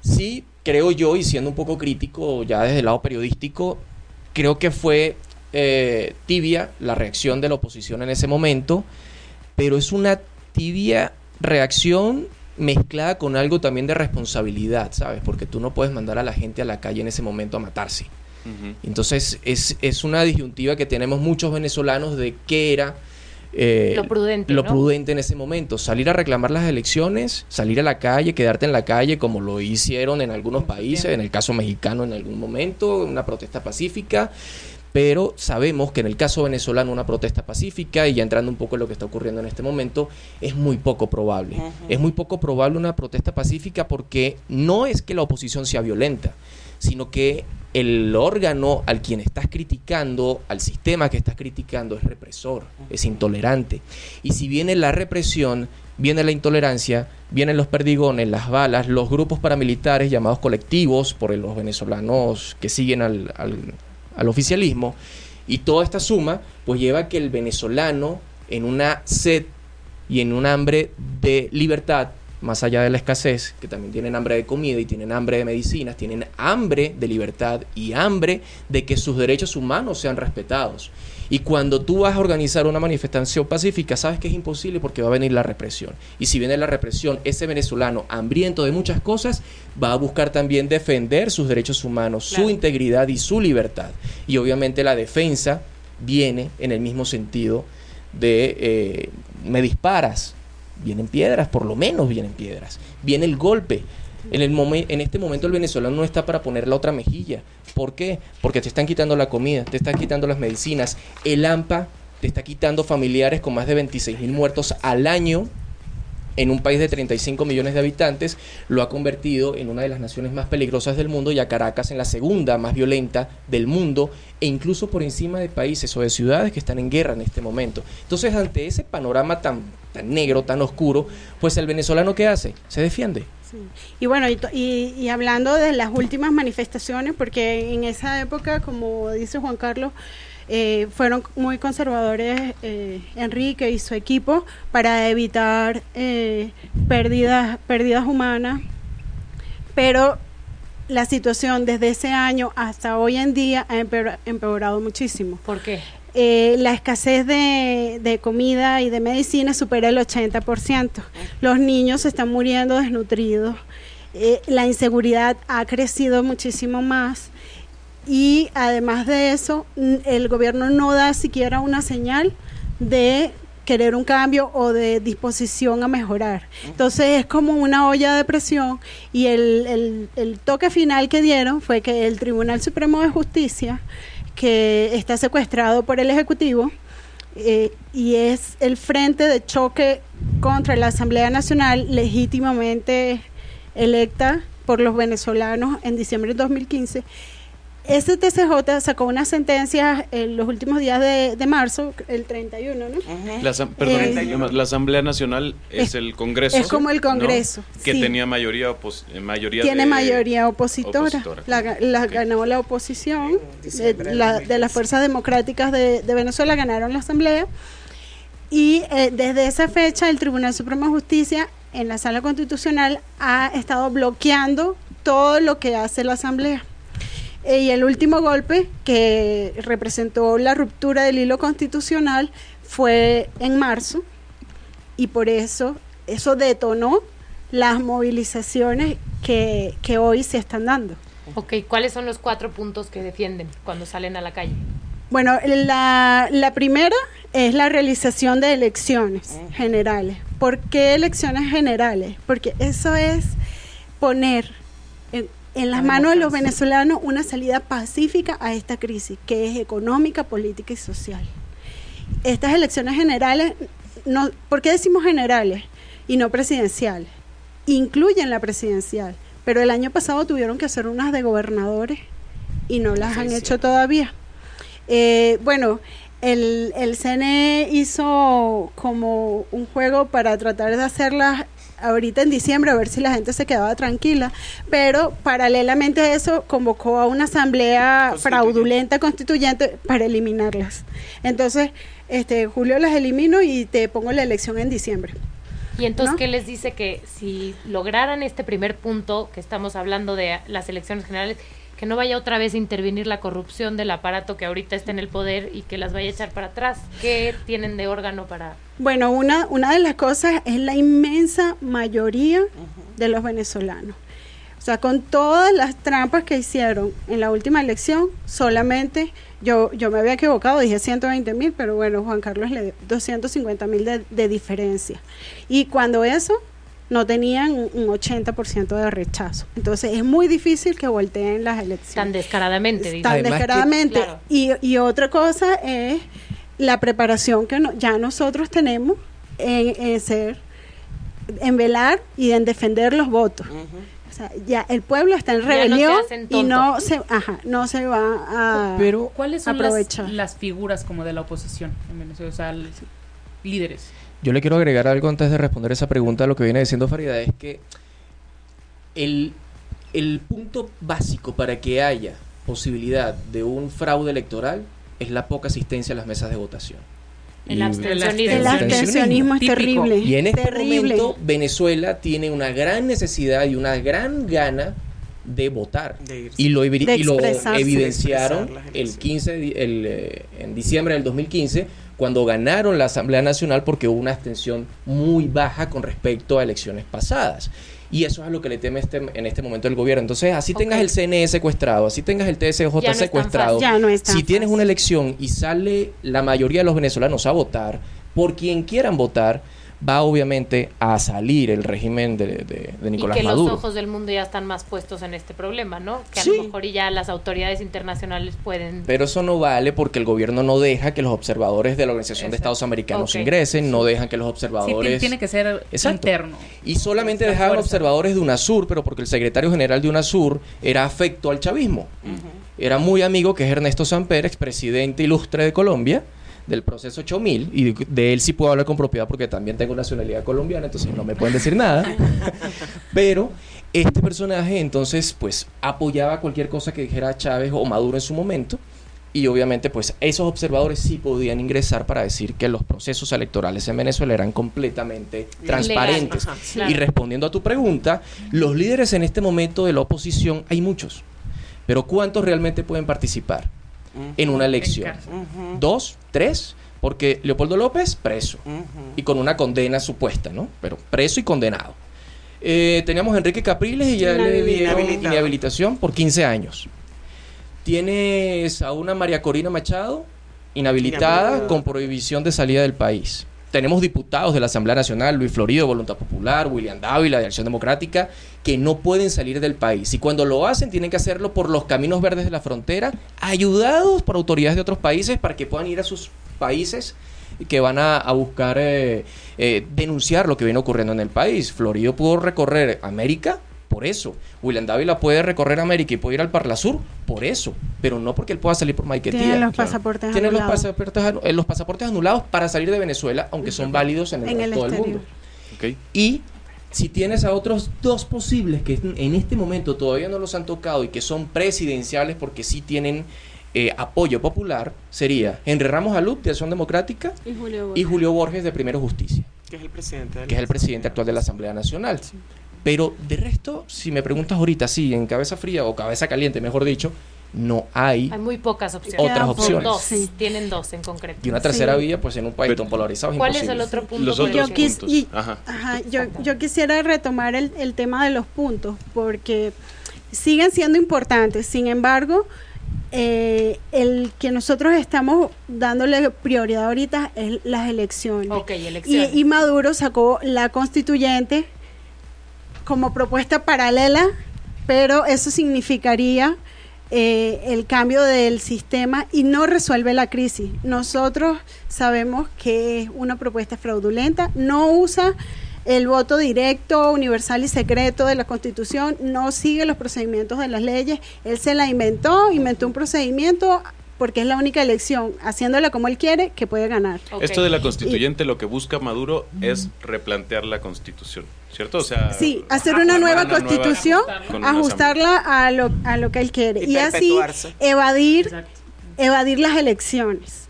[SPEAKER 4] sí, creo yo, y siendo un poco crítico ya desde el lado periodístico, creo que fue eh, tibia la reacción de la oposición en ese momento, pero es una tibia reacción mezclada con algo también de responsabilidad, ¿sabes? Porque tú no puedes mandar a la gente a la calle en ese momento a matarse. Entonces es, es una disyuntiva que tenemos muchos venezolanos de qué era eh,
[SPEAKER 3] Lo prudente,
[SPEAKER 4] lo
[SPEAKER 3] ¿no?
[SPEAKER 4] prudente en ese momento. Salir a reclamar las elecciones, salir a la calle, quedarte en la calle como lo hicieron en algunos países, en el caso mexicano en algún momento, una protesta pacífica. Pero sabemos que en el caso venezolano una protesta pacífica, y ya entrando un poco en lo que está ocurriendo en este momento, es muy poco probable. Es muy poco probable una protesta pacífica porque no es que la oposición sea violenta, sino que el órgano al quien estás criticando, al sistema que estás criticando, es represor, es intolerante. Y si viene la represión, viene la intolerancia, vienen los perdigones, las balas, los grupos paramilitares llamados colectivos por los venezolanos que siguen al, al- al oficialismo, y toda esta suma pues lleva a que el venezolano en una sed y en un hambre de libertad más allá de la escasez, que también tienen hambre de comida y tienen hambre de medicinas, tienen hambre de libertad y hambre de que sus derechos humanos sean respetados. Y cuando tú vas a organizar una manifestación pacífica, sabes que es imposible porque va a venir la represión. Y si viene la represión, ese venezolano hambriento de muchas cosas va a buscar también defender sus derechos humanos, su integridad y su libertad. Y obviamente la defensa viene en el mismo sentido de eh, me disparas, vienen piedras, por lo menos vienen piedras, viene el golpe. En, el en este momento el venezolano no está para poner la otra mejilla. ¿Por qué? Porque te están quitando la comida, te están quitando las medicinas. El AMPA te está quitando familiares con más de 26 mil muertos al año en un país de 35 millones de habitantes, lo ha convertido en una de las naciones más peligrosas del mundo y a Caracas en la segunda más violenta del mundo e incluso por encima de países o de ciudades que están en guerra en este momento. Entonces, ante ese panorama tan, tan negro, tan oscuro, pues el venezolano ¿qué hace? Se defiende.
[SPEAKER 5] Y bueno, y, hablando de las últimas manifestaciones, porque en esa época, como dice Juan Carlos, eh, fueron muy conservadores eh, Enrique y su equipo para evitar eh, pérdidas, pérdidas humanas, pero la situación desde ese año hasta hoy en día ha empeorado muchísimo.
[SPEAKER 3] ¿Por qué?
[SPEAKER 5] Eh, la escasez de, comida y de medicina supera el 80%. Los niños se están muriendo desnutridos. Eh, la inseguridad ha crecido muchísimo más. Y además de eso, el gobierno no da siquiera una señal de querer un cambio o de disposición a mejorar. Entonces es como una olla de presión y el, el toque final que dieron fue que el Tribunal Supremo de Justicia que está secuestrado por el Ejecutivo eh, y es el frente de choque contra la Asamblea Nacional legítimamente electa por los venezolanos en diciembre de 2015 este TCJ sacó una sentencia en los últimos días de, marzo, el 31, ¿no?
[SPEAKER 7] la, perdón, eh, la Asamblea Nacional es, el Congreso.
[SPEAKER 5] Es como el Congreso.
[SPEAKER 7] Que tenía mayoría, opos, eh, mayoría
[SPEAKER 5] Tiene mayoría opositora. La, ganó la oposición de, de, las fuerzas democráticas de, Venezuela, ganaron la Asamblea. Y eh, desde esa fecha el Tribunal Supremo de Justicia en la Sala Constitucional ha estado bloqueando todo lo que hace la Asamblea. Eh, y el último golpe que representó la ruptura del hilo constitucional fue en marzo y por eso eso detonó las movilizaciones que, hoy se están dando.
[SPEAKER 3] Ok, ¿cuáles son los cuatro puntos que defienden cuando salen a la calle?
[SPEAKER 5] Bueno, la, la primera es la realización de elecciones generales. ¿Por qué elecciones generales? Porque eso es poner en las manos de los venezolanos una salida pacífica a esta crisis, que es económica, política y social. Estas elecciones generales, no, ¿por qué decimos generales y no presidenciales? Incluyen la presidencial, pero el año pasado tuvieron que hacer unas de gobernadores y no las han hecho todavía. Eh, bueno, el, el CNE hizo como un juego para tratar de hacerlas ahorita en diciembre a ver si la gente se quedaba tranquila, pero paralelamente a eso convocó a una asamblea fraudulenta constituyente para eliminarlas. Entonces, este Julio las elimino y te pongo la elección en diciembre.
[SPEAKER 3] Y entonces, ¿qué les dice que si lograran este primer punto que estamos hablando de las elecciones generales, que no vaya otra vez a intervenir la corrupción del aparato que ahorita está en el poder y que las vaya a echar para atrás. ¿Qué tienen de órgano para...?
[SPEAKER 5] Bueno, una, una de las cosas es la inmensa mayoría de los venezolanos. O sea, con todas las trampas que hicieron en la última elección, solamente yo, yo me había equivocado, dije 120 mil, pero bueno, Juan Carlos le dio 250 mil de, de diferencia. Y cuando eso no tenían un 80% de rechazo. Entonces es muy difícil que volteen las elecciones.
[SPEAKER 3] Tan descaradamente.
[SPEAKER 5] Tan descaradamente. y, otra cosa es la preparación que ya nosotros tenemos en, ser, en velar y en defender los votos. O sea, ya el pueblo está en rebelión y no se, ajá, no se va a
[SPEAKER 2] Pero, ¿cuáles son aprovechar. Las, las, figuras como de la oposición en Venezuela? O sea, líderes.
[SPEAKER 4] Yo le quiero agregar algo antes de responder esa pregunta. Lo que viene diciendo Farida es que el, el punto básico para que haya posibilidad de un fraude electoral es la poca asistencia a las mesas de votación.
[SPEAKER 3] El
[SPEAKER 4] y-
[SPEAKER 3] abstencionismo.
[SPEAKER 5] El abstencionismo es
[SPEAKER 2] Típico.
[SPEAKER 5] terrible.
[SPEAKER 4] Y en este
[SPEAKER 5] terrible.
[SPEAKER 4] momento Venezuela tiene una gran necesidad y una gran gana de votar.
[SPEAKER 6] De irse.
[SPEAKER 4] y lo, y lo evidenciaron el
[SPEAKER 6] elecciones.
[SPEAKER 4] 15 de- el, eh, en diciembre del 2015 cuando ganaron la Asamblea Nacional porque hubo una abstención muy baja con respecto a elecciones pasadas. Y eso es a lo que le teme este, en este momento el gobierno. Entonces, así tengas el CNE secuestrado, así tengas el TSJ
[SPEAKER 3] Ya no
[SPEAKER 4] secuestrado,
[SPEAKER 5] no
[SPEAKER 4] si tienes una elección y sale la mayoría de los venezolanos a votar, por quien quieran votar, va obviamente a salir el régimen de, de- de Nicolás
[SPEAKER 3] y que
[SPEAKER 4] Maduro.
[SPEAKER 3] los ojos del mundo ya están más puestos en este problema, ¿no? Que a
[SPEAKER 4] Sí.
[SPEAKER 3] lo mejor ya las autoridades internacionales pueden...
[SPEAKER 4] Pero eso no vale porque el gobierno no deja que los observadores de la Organización de. Estados Americanos ingresen, no dejan que los
[SPEAKER 2] Sí,
[SPEAKER 4] observadores...
[SPEAKER 2] tiene, tiene que ser
[SPEAKER 4] Exacto.
[SPEAKER 2] interno.
[SPEAKER 4] Y solamente
[SPEAKER 2] La
[SPEAKER 4] dejaban
[SPEAKER 2] fuerza.
[SPEAKER 4] observadores de UNASUR, pero porque el secretario general de UNASUR era afecto al chavismo. Era muy amigo, que es Ernesto Samper, expresidente ilustre de Colombia, del proceso 8000, y de- de él sí puedo hablar con propiedad porque también tengo nacionalidad colombiana, entonces no me pueden decir nada. pero este personaje entonces pues apoyaba cualquier cosa que dijera Chávez o Maduro en su momento. Y obviamente, pues esos observadores sí podían ingresar para decir que los procesos electorales en Venezuela eran completamente transparentes.
[SPEAKER 6] Ajá.
[SPEAKER 3] Claro.
[SPEAKER 4] Y respondiendo a tu pregunta, los líderes en este momento de la oposición hay muchos, pero ¿cuántos realmente pueden participar en una elección? ¿Dos? ¿Tres? Porque Leopoldo López, preso, y con una condena supuesta, ¿no? Pero preso y condenado. Eh, teníamos a Enrique Capriles y ya le dieron inhabilitación por 15 años. Tienes a una María Corina Machado, inhabilitada
[SPEAKER 6] Inhabilitada.
[SPEAKER 4] con prohibición de salida del país. Tenemos diputados de la Asamblea Nacional, Luis Florido, Voluntad Popular, William Dávila, de Acción Democrática, que no pueden salir del país. Y cuando lo hacen, tienen que hacerlo por los caminos verdes de la frontera, ayudados por autoridades de otros países para que puedan ir a sus países que van a, a buscar eh, eh, denunciar lo que viene ocurriendo en el país. Florido pudo recorrer América por eso. William Dávila puede recorrer América y puede ir al Parlasur por eso, pero no porque él pueda salir por Maiquetía.
[SPEAKER 5] Tienen los
[SPEAKER 4] Claro.
[SPEAKER 5] pasaportes
[SPEAKER 4] Tienen los
[SPEAKER 5] anulados.
[SPEAKER 4] pasaportes, anu- eh, los pasaportes anulados para salir de Venezuela, aunque son válidos en el
[SPEAKER 5] En el
[SPEAKER 4] resto del
[SPEAKER 5] exterior.
[SPEAKER 4] mundo. Y si tienes a otros dos posibles que en este momento todavía no los han tocado y que son presidenciales porque sí tienen eh, apoyo popular, sería Henry Ramos Alud de Acción Democrática
[SPEAKER 5] Y Julio
[SPEAKER 4] y
[SPEAKER 5] Borges.
[SPEAKER 4] Julio Borges de Primero Justicia,
[SPEAKER 6] Que es el presidente. de la
[SPEAKER 4] que es el presidente actual de la Asamblea Nacional. Pero de resto, si me preguntas ahorita, sí, en cabeza fría o cabeza caliente, mejor dicho, no hay.
[SPEAKER 3] Hay muy pocas opciones.
[SPEAKER 4] Otras
[SPEAKER 5] Quedan
[SPEAKER 4] opciones.
[SPEAKER 3] Dos,
[SPEAKER 5] Sí.
[SPEAKER 3] tienen dos en concreto.
[SPEAKER 4] Y una tercera
[SPEAKER 5] Sí.
[SPEAKER 4] vía, pues en un país
[SPEAKER 7] Pero-
[SPEAKER 4] tan polarizado es
[SPEAKER 3] ¿Cuál es el otro punto?
[SPEAKER 7] Los otros
[SPEAKER 5] Yo quis- y-
[SPEAKER 7] Ajá.
[SPEAKER 5] Ajá, yo, yo quisiera retomar el, el tema de los puntos, porque siguen siendo importantes. Sin embargo, eh, el que nosotros estamos dándole prioridad ahorita es las elecciones.
[SPEAKER 3] Ok,
[SPEAKER 5] Y,
[SPEAKER 3] elecciones.
[SPEAKER 5] y Maduro sacó la constituyente como propuesta paralela, pero eso significaría eh, el cambio del sistema y no resuelve la crisis. Nosotros sabemos que es una propuesta fraudulenta, no usa el voto directo, universal y secreto de la Constitución, no sigue los procedimientos de las leyes, él se la inventó, inventó un procedimiento porque es la única elección, haciéndola como él quiere, que puede ganar.
[SPEAKER 7] Esto de la constituyente lo que busca Maduro es replantear la constitución, ¿cierto? O sea,
[SPEAKER 5] Sí, hacer una nueva
[SPEAKER 7] una
[SPEAKER 5] constitución, ajustarla a lo, a lo que él quiere
[SPEAKER 6] Y
[SPEAKER 5] y, así evadir,
[SPEAKER 2] Exacto.
[SPEAKER 5] evadir las elecciones.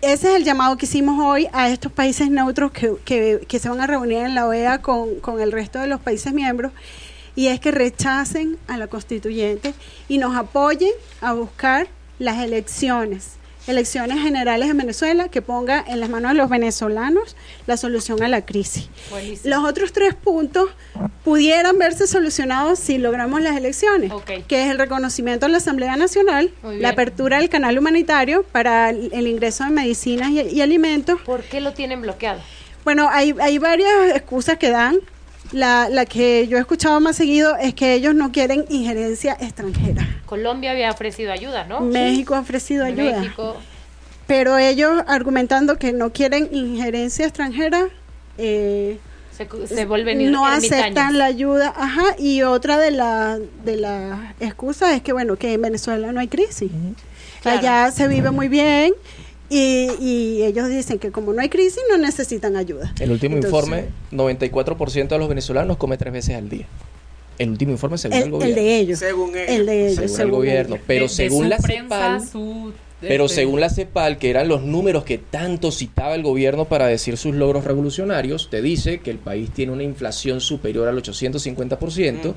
[SPEAKER 5] Ese es el llamado que hicimos hoy a estos países neutros que, que- que se van a reunir en la OEA con, con el resto de los países miembros y es que rechacen a la constituyente y nos apoyen a buscar las elecciones, elecciones generales en Venezuela que ponga en las manos de los venezolanos la solución a la crisis.
[SPEAKER 3] Buenísimo.
[SPEAKER 5] Los otros tres puntos pudieran verse solucionados si logramos las elecciones, que es el reconocimiento de la Asamblea Nacional, la apertura del canal humanitario para el el ingreso de medicinas y, y alimentos.
[SPEAKER 3] ¿Por qué lo tienen bloqueado?
[SPEAKER 5] Bueno, hay, hay varias excusas que dan. La, la que yo he escuchado más seguido es que ellos no quieren injerencia extranjera.
[SPEAKER 3] Colombia había ofrecido ayuda, ¿no?
[SPEAKER 5] México ha ofrecido ayuda,
[SPEAKER 3] México.
[SPEAKER 5] pero ellos argumentando que no quieren injerencia extranjera, eh,
[SPEAKER 3] Se, se vuelven
[SPEAKER 5] no aceptan la ayuda, ajá, y otra de la de las excusas es que bueno, que en Venezuela no hay crisis.
[SPEAKER 3] Claro.
[SPEAKER 5] Allá se vive muy bien y, y ellos dicen que como no hay crisis no necesitan ayuda.
[SPEAKER 4] El último
[SPEAKER 5] Entonces,
[SPEAKER 4] informe, 94% de los venezolanos come tres veces al día. El último informe según el,
[SPEAKER 5] El, el
[SPEAKER 4] gobierno.
[SPEAKER 5] de ellos.
[SPEAKER 6] Según ellos.
[SPEAKER 5] El de ellos,
[SPEAKER 4] según, el gobierno.
[SPEAKER 5] ellos.
[SPEAKER 4] Pero
[SPEAKER 2] De-
[SPEAKER 4] según la
[SPEAKER 2] prensa,
[SPEAKER 4] CEPAL,
[SPEAKER 2] su
[SPEAKER 4] Pero
[SPEAKER 2] Este,
[SPEAKER 4] según la CEPAL, que eran los números que tanto citaba el gobierno para decir sus logros revolucionarios, te dice que el país tiene una inflación superior al 850%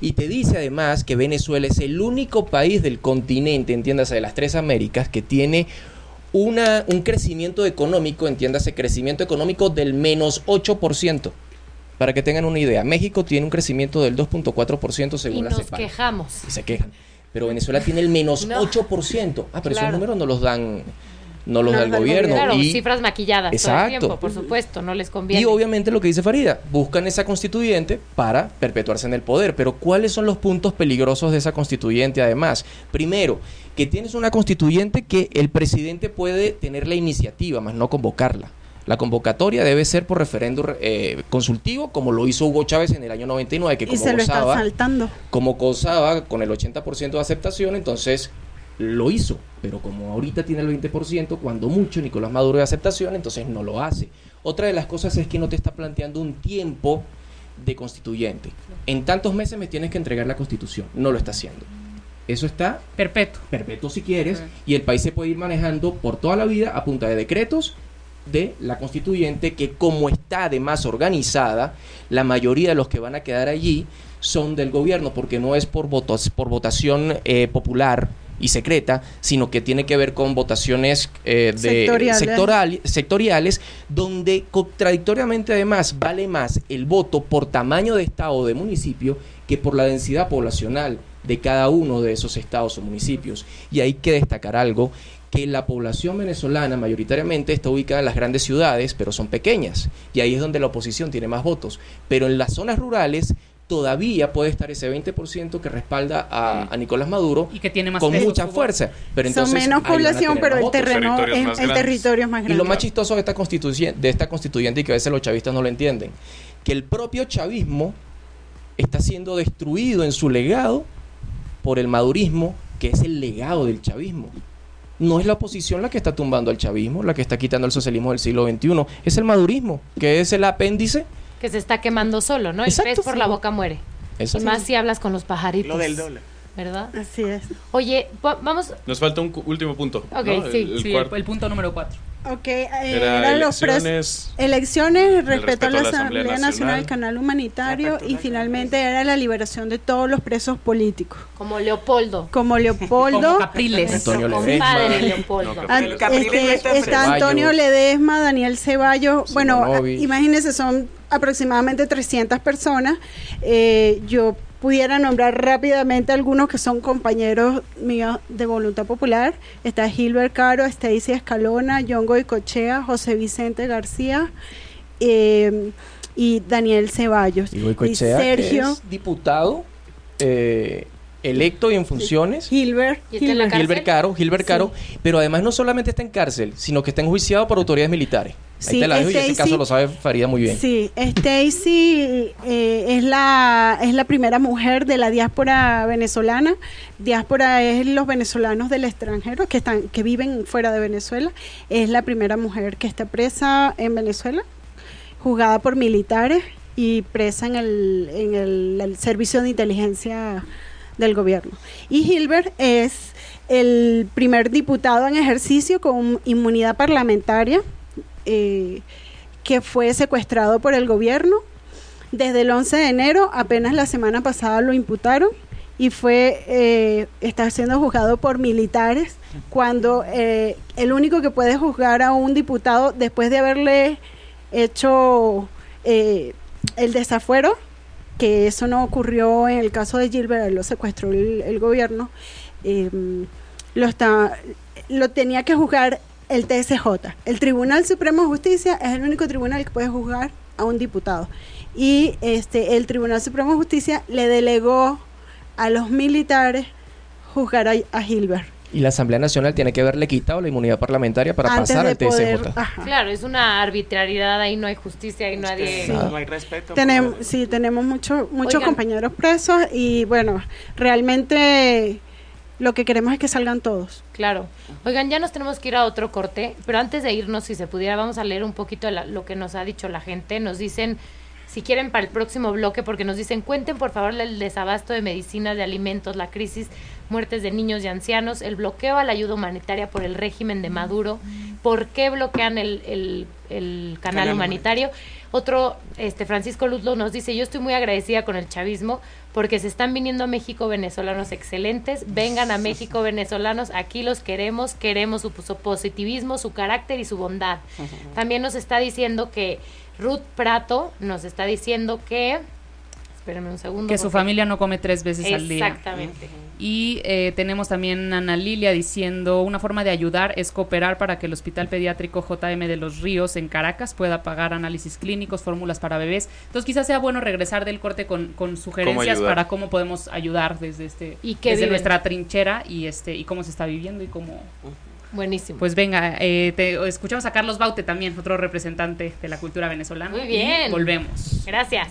[SPEAKER 4] y te dice además que Venezuela es el único país del continente, entiéndase, de las tres Américas, que tiene una, un crecimiento económico, entiéndase, crecimiento económico del menos 8%. Para que tengan una idea, México tiene un crecimiento del 2.4% según
[SPEAKER 3] Y
[SPEAKER 4] la
[SPEAKER 3] nos
[SPEAKER 4] CEPAL
[SPEAKER 3] quejamos.
[SPEAKER 4] y se quejan. Pero Venezuela tiene el menos
[SPEAKER 3] No.
[SPEAKER 4] 8%. Ah, pero
[SPEAKER 3] Claro.
[SPEAKER 4] esos números no los dan, no los
[SPEAKER 5] No
[SPEAKER 4] da el gobierno.
[SPEAKER 3] Claro,
[SPEAKER 4] y,
[SPEAKER 3] cifras maquilladas todo
[SPEAKER 4] Exacto.
[SPEAKER 3] el tiempo, por supuesto, no les conviene.
[SPEAKER 4] y obviamente lo que dice Farida, buscan esa constituyente para perpetuarse en el poder. Pero ¿cuáles son los puntos peligrosos de esa constituyente además? Primero, que tienes una constituyente que el presidente puede tener la iniciativa, más no convocarla. La convocatoria debe ser por referéndum eh, consultivo, como lo hizo Hugo Chávez en el año 99, que
[SPEAKER 5] Y
[SPEAKER 4] como
[SPEAKER 5] se lo
[SPEAKER 4] gozaba,
[SPEAKER 5] saltando.
[SPEAKER 4] como gozaba con el 80% de aceptación, entonces lo hizo. Pero como ahorita tiene el 20%, cuando mucho Nicolás Maduro de aceptación, entonces no lo hace. Otra de las cosas es que no te está planteando un tiempo de constituyente. En tantos meses me tienes que entregar la constitución. No lo está haciendo. Eso está
[SPEAKER 2] Perpetuo.
[SPEAKER 4] perpetuo si quieres, y el país se puede ir manejando por toda la vida a punta de decretos de la constituyente que como está además organizada, la mayoría de los que van a quedar allí son del gobierno, porque no es por, votos, por votación eh, popular y secreta, sino que tiene que ver con votaciones eh, de
[SPEAKER 5] Sectoriales.
[SPEAKER 4] sectoral- sectoriales, donde contradictoriamente además vale más el voto por tamaño de estado o de municipio que por la densidad poblacional de cada uno de esos estados o municipios. Y hay que destacar algo, que la población venezolana mayoritariamente está ubicada en las grandes ciudades, pero son pequeñas. Y ahí es donde la oposición tiene más votos. Pero en las zonas rurales todavía puede estar ese 20% que respalda a, a Nicolás Maduro
[SPEAKER 2] Y que tiene más
[SPEAKER 4] con
[SPEAKER 2] peso
[SPEAKER 4] mucha fuerza. Pero
[SPEAKER 5] Son
[SPEAKER 4] entonces
[SPEAKER 5] menos población, pero el terreno,
[SPEAKER 7] Territorios
[SPEAKER 5] es-
[SPEAKER 7] más
[SPEAKER 5] el
[SPEAKER 7] grandes.
[SPEAKER 5] territorio es más
[SPEAKER 4] Y
[SPEAKER 5] grande.
[SPEAKER 4] lo más chistoso de esta, constituyen- de esta constituyente y que a veces los chavistas no lo entienden, que el propio chavismo está siendo destruido en su legado por el madurismo, que es el legado del chavismo. No es la oposición la que está tumbando al chavismo, la que está quitando el socialismo del siglo XXI, es el madurismo, que es el apéndice.
[SPEAKER 3] Que se está quemando solo, ¿no? El
[SPEAKER 4] Exacto.
[SPEAKER 3] pez por la boca muere.
[SPEAKER 4] Eso
[SPEAKER 3] y más si hablas con los pajaritos.
[SPEAKER 6] Lo del dólar.
[SPEAKER 3] ¿Verdad?
[SPEAKER 5] Así es.
[SPEAKER 3] Oye, va- vamos.
[SPEAKER 7] Nos falta un último punto.
[SPEAKER 3] Ok,
[SPEAKER 7] ¿no?
[SPEAKER 3] sí.
[SPEAKER 7] El, el
[SPEAKER 2] Sí, el, el punto número 4.
[SPEAKER 5] Ok, eh,
[SPEAKER 7] era
[SPEAKER 5] eran los pres-
[SPEAKER 7] elecciones.
[SPEAKER 5] elecciones, respeto a la Asamblea Nacional, el Canal Humanitario y finalmente era la liberación de todos los presos políticos,
[SPEAKER 3] Como Leopoldo.
[SPEAKER 5] como Leopoldo.
[SPEAKER 2] Como Capriles.
[SPEAKER 4] Antonio
[SPEAKER 3] Nuestro
[SPEAKER 4] Ledesma.
[SPEAKER 3] compadre Leopoldo.
[SPEAKER 7] No, Capriles.
[SPEAKER 6] Capriles no
[SPEAKER 5] este,
[SPEAKER 6] está.
[SPEAKER 5] Antonio Ledesma, Daniel Ceballos. Bueno, imagínense, son aproximadamente 300 personas. Eh, yo pudiera nombrar rápidamente algunos que son compañeros míos de Voluntad Popular. Está Gilbert Caro, Stacy Escalona, John Goicochea, José Vicente García eh, y Daniel Ceballos.
[SPEAKER 4] Y Goicoechea, que
[SPEAKER 5] Sergio
[SPEAKER 4] es diputado eh, electo y en funciones.
[SPEAKER 5] Gilbert.
[SPEAKER 3] ¿Y está en la
[SPEAKER 5] Gilbert.
[SPEAKER 4] Caro, Gilbert
[SPEAKER 5] Sí.
[SPEAKER 4] Caro, pero además no solamente está en cárcel, sino que está enjuiciado por autoridades militares. Ahí
[SPEAKER 5] Sí,
[SPEAKER 4] te la dejo y ese
[SPEAKER 5] Stacy-
[SPEAKER 4] caso lo sabe Farida muy bien.
[SPEAKER 5] Sí, Stacy eh, es la es la primera mujer de la diáspora venezolana. Diáspora es los venezolanos del extranjero que están que viven fuera de Venezuela. Es la primera mujer que está presa en Venezuela, juzgada por militares y presa en el en el, el servicio de inteligencia del gobierno. Y Gilbert es el primer diputado en ejercicio con inmunidad parlamentaria eh, que fue secuestrado por el gobierno. Desde el 11 de enero, apenas la semana pasada lo imputaron y fue eh, está siendo juzgado por militares cuando eh, el único que puede juzgar a un diputado después de haberle hecho el desafuero que eso no ocurrió en el caso de Gilbert, lo secuestró el, gobierno, eh, lo, está, lo tenía que juzgar el TSJ. El Tribunal Supremo de Justicia es el único tribunal que puede juzgar a un diputado. Y este el Tribunal Supremo de Justicia le delegó a los militares juzgar a Gilbert.
[SPEAKER 4] Y la Asamblea Nacional tiene que haberle quitado la inmunidad parlamentaria para
[SPEAKER 5] antes
[SPEAKER 4] pasar al TSJ.
[SPEAKER 3] Claro, es una arbitrariedad, ahí no hay justicia, ahí nadie...
[SPEAKER 6] Sí, no hay respeto.
[SPEAKER 5] Tenemos,
[SPEAKER 6] por-
[SPEAKER 5] sí, tenemos mucho- muchos
[SPEAKER 3] Oigan.
[SPEAKER 5] compañeros presos y bueno, realmente lo que queremos es que salgan todos.
[SPEAKER 3] Claro. Oigan, ya nos tenemos que ir a otro corte, pero antes de irnos, si se pudiera, vamos a leer un poquito la- lo que nos ha dicho la gente. Nos dicen si quieren para el próximo bloque, porque nos dicen, cuenten por favor el desabasto de medicinas, de alimentos, la crisis, muertes de niños y ancianos, el bloqueo a la ayuda humanitaria por el régimen de Maduro, por qué bloquean el, el, el canal,
[SPEAKER 6] Canal
[SPEAKER 3] humanitario. Otro, este Francisco Luzlo nos dice, yo estoy muy agradecida con el chavismo porque se están viniendo a México venezolanos excelentes, vengan a México venezolanos, aquí los queremos, queremos su, su positivismo, su carácter y su bondad. También nos está diciendo que Ruth Prato nos está diciendo que, espérenme un segundo.
[SPEAKER 2] Que su familia no come tres veces al día.
[SPEAKER 3] Exactamente.
[SPEAKER 2] Y eh, tenemos también a Ana Lilia diciendo, una forma de ayudar es cooperar para que el Hospital Pediátrico JM de los Ríos en Caracas pueda pagar análisis clínicos, fórmulas para bebés. Entonces quizás sea bueno regresar del corte con, con sugerencias para cómo podemos ayudar desde este
[SPEAKER 3] ¿Y qué
[SPEAKER 2] desde
[SPEAKER 3] viven?
[SPEAKER 2] nuestra trinchera y este y cómo se está viviendo y cómo
[SPEAKER 3] Buenísimo.
[SPEAKER 2] pues venga eh, te- escuchamos a Carlos Baute también otro representante de la cultura venezolana
[SPEAKER 3] Muy
[SPEAKER 2] y
[SPEAKER 3] bien.
[SPEAKER 2] volvemos
[SPEAKER 3] Gracias.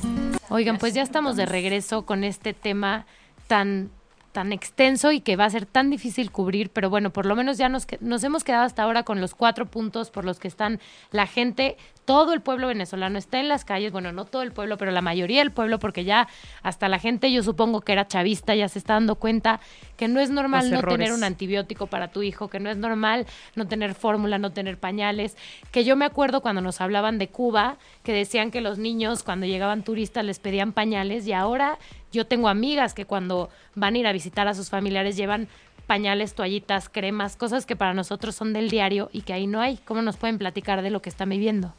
[SPEAKER 3] Oigan, pues ya estamos de regreso con este tema tan tan extenso y que va a ser tan difícil cubrir, pero bueno, por lo menos ya nos, hemos quedado hasta ahora con los cuatro puntos por los que están la gente, todo el pueblo venezolano está en las calles, bueno, no todo el pueblo, pero la mayoría del pueblo, porque ya hasta la gente, yo supongo que era chavista, ya se está dando cuenta que no es normal
[SPEAKER 2] Los
[SPEAKER 3] no
[SPEAKER 2] errores.
[SPEAKER 3] tener un antibiótico para tu hijo, que no es normal no tener fórmula, no tener pañales, que yo me acuerdo cuando nos hablaban de Cuba, que decían que los niños cuando llegaban turistas les pedían pañales y ahora yo tengo amigas que cuando van a ir a visitar a sus familiares llevan pañales, toallitas, cremas, cosas que para nosotros son del diario y que ahí no hay. ¿Cómo nos pueden platicar de lo que están viviendo?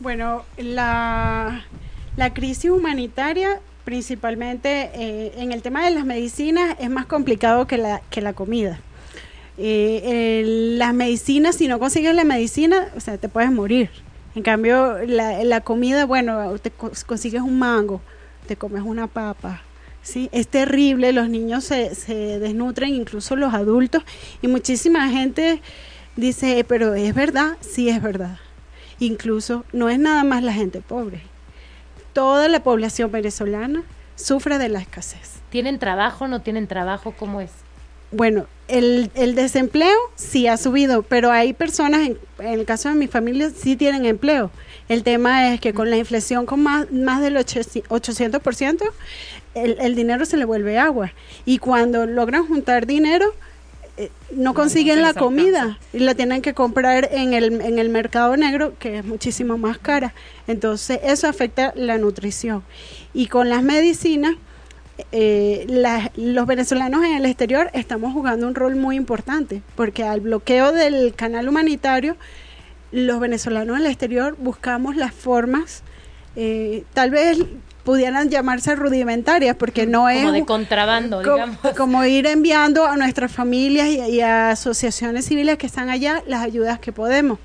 [SPEAKER 5] Bueno, la, crisis humanitaria, principalmente eh, en el tema de las medicinas, es más complicado que la, que la comida. Eh, las medicinas, si no consigues la medicina, o sea, te puedes morir. En cambio, la, la comida, bueno, te co- consigues un mango, te comes una papa. Sí, es terrible, los niños se, se desnutren, incluso los adultos, y muchísima gente dice, "Eh, pero es verdad, sí es verdad. Incluso no es nada más la gente pobre. Toda la población venezolana sufre de la escasez.
[SPEAKER 3] ¿Tienen trabajo, no tienen trabajo? ¿Cómo es?
[SPEAKER 5] Bueno, el, el desempleo sí ha subido, pero hay personas, en, en el caso de mi familia, sí tienen empleo. El tema es que con la inflación con más, más del 800%, el, el dinero se le vuelve agua. Y cuando logran juntar dinero, eh, no consiguen la comida y la tienen que comprar en el, en el mercado negro, que es muchísimo más cara. Entonces, eso afecta la nutrición. Y con las medicinas, eh, la- los venezolanos en el exterior estamos jugando un rol muy importante, porque al bloqueo del canal humanitario, los venezolanos en el exterior buscamos las formas, eh, tal vez pudieran llamarse rudimentarias, porque no es
[SPEAKER 3] Como de contrabando,
[SPEAKER 5] co-
[SPEAKER 3] digamos.
[SPEAKER 5] como ir enviando a nuestras familias y, y a asociaciones civiles que están allá las ayudas que podemos.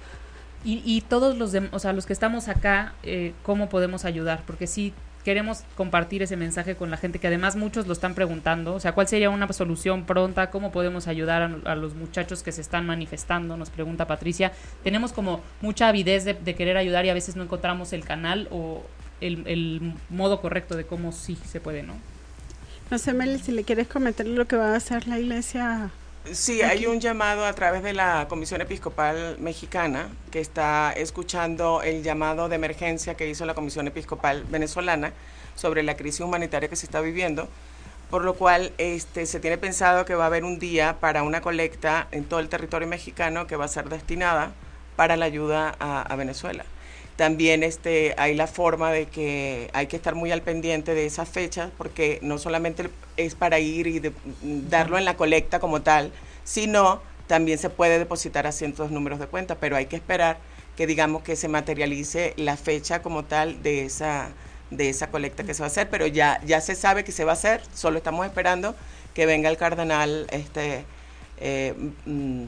[SPEAKER 2] Y, y todos los, dem- o sea, los que estamos acá, eh, ¿cómo podemos ayudar? Porque sí queremos compartir ese mensaje con la gente que además muchos lo están preguntando. O sea, ¿cuál sería una solución pronta? ¿Cómo podemos ayudar a, a los muchachos que se están manifestando? Nos pregunta Patricia. Tenemos como mucha avidez de, querer ayudar y a veces no encontramos el canal o el, el modo correcto de cómo sí se puede, ¿no?
[SPEAKER 5] No sé, Meli, si le quieres comentar lo que va a hacer la iglesia.
[SPEAKER 6] Sí, hay un llamado a través de la Comisión Episcopal Mexicana que está escuchando el llamado de emergencia que hizo la Comisión Episcopal Venezolana sobre la crisis humanitaria que se está viviendo, por lo cual este, se tiene pensado que va a haber un día para una colecta en todo el territorio mexicano que va a ser destinada para la ayuda a, a Venezuela. También este, hay la forma de que hay que estar muy al pendiente de esas fechas, porque no solamente es para ir y de- darlo en la colecta como tal, sino también se puede depositar a cientos números de cuenta, pero hay que esperar que digamos que se materialice la fecha como tal de esa de esa colecta que se va a hacer, pero ya ya se sabe que se va a hacer, solo estamos esperando que venga el cardenal este eh, mm,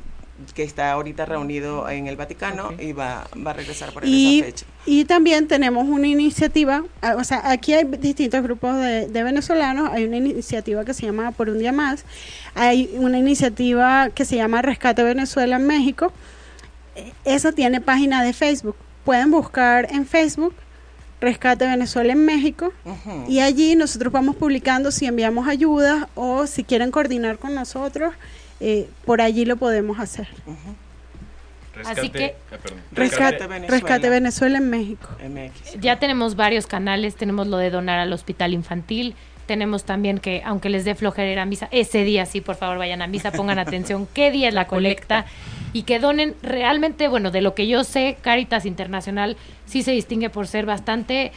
[SPEAKER 6] que está ahorita reunido en el Vaticano y va, va a regresar por
[SPEAKER 5] Y,
[SPEAKER 6] esa fecha.
[SPEAKER 5] y también tenemos una iniciativa, o sea, aquí hay distintos grupos de, de venezolanos, hay una iniciativa que se llama Por un Día Más, hay una iniciativa que se llama Rescate Venezuela en México, Eh, esa tiene página de Facebook, pueden buscar en Facebook Rescate Venezuela en México. Y allí nosotros vamos publicando si enviamos ayudas o si quieren coordinar con nosotros, eh, por allí lo podemos hacer.
[SPEAKER 6] Ujú.
[SPEAKER 3] Así que-
[SPEAKER 7] perdón.
[SPEAKER 5] Rescate,
[SPEAKER 6] Venezuela.
[SPEAKER 5] Rescate Venezuela en México.
[SPEAKER 6] MX.
[SPEAKER 3] Ya tenemos varios canales, tenemos lo de donar al hospital infantil, tenemos también que, aunque les dé flojera ir a misa, ese día sí, por favor, vayan a misa, pongan atención, qué día es la colecta y que donen realmente, bueno, de lo que yo sé, Caritas Internacional sí se distingue por ser bastante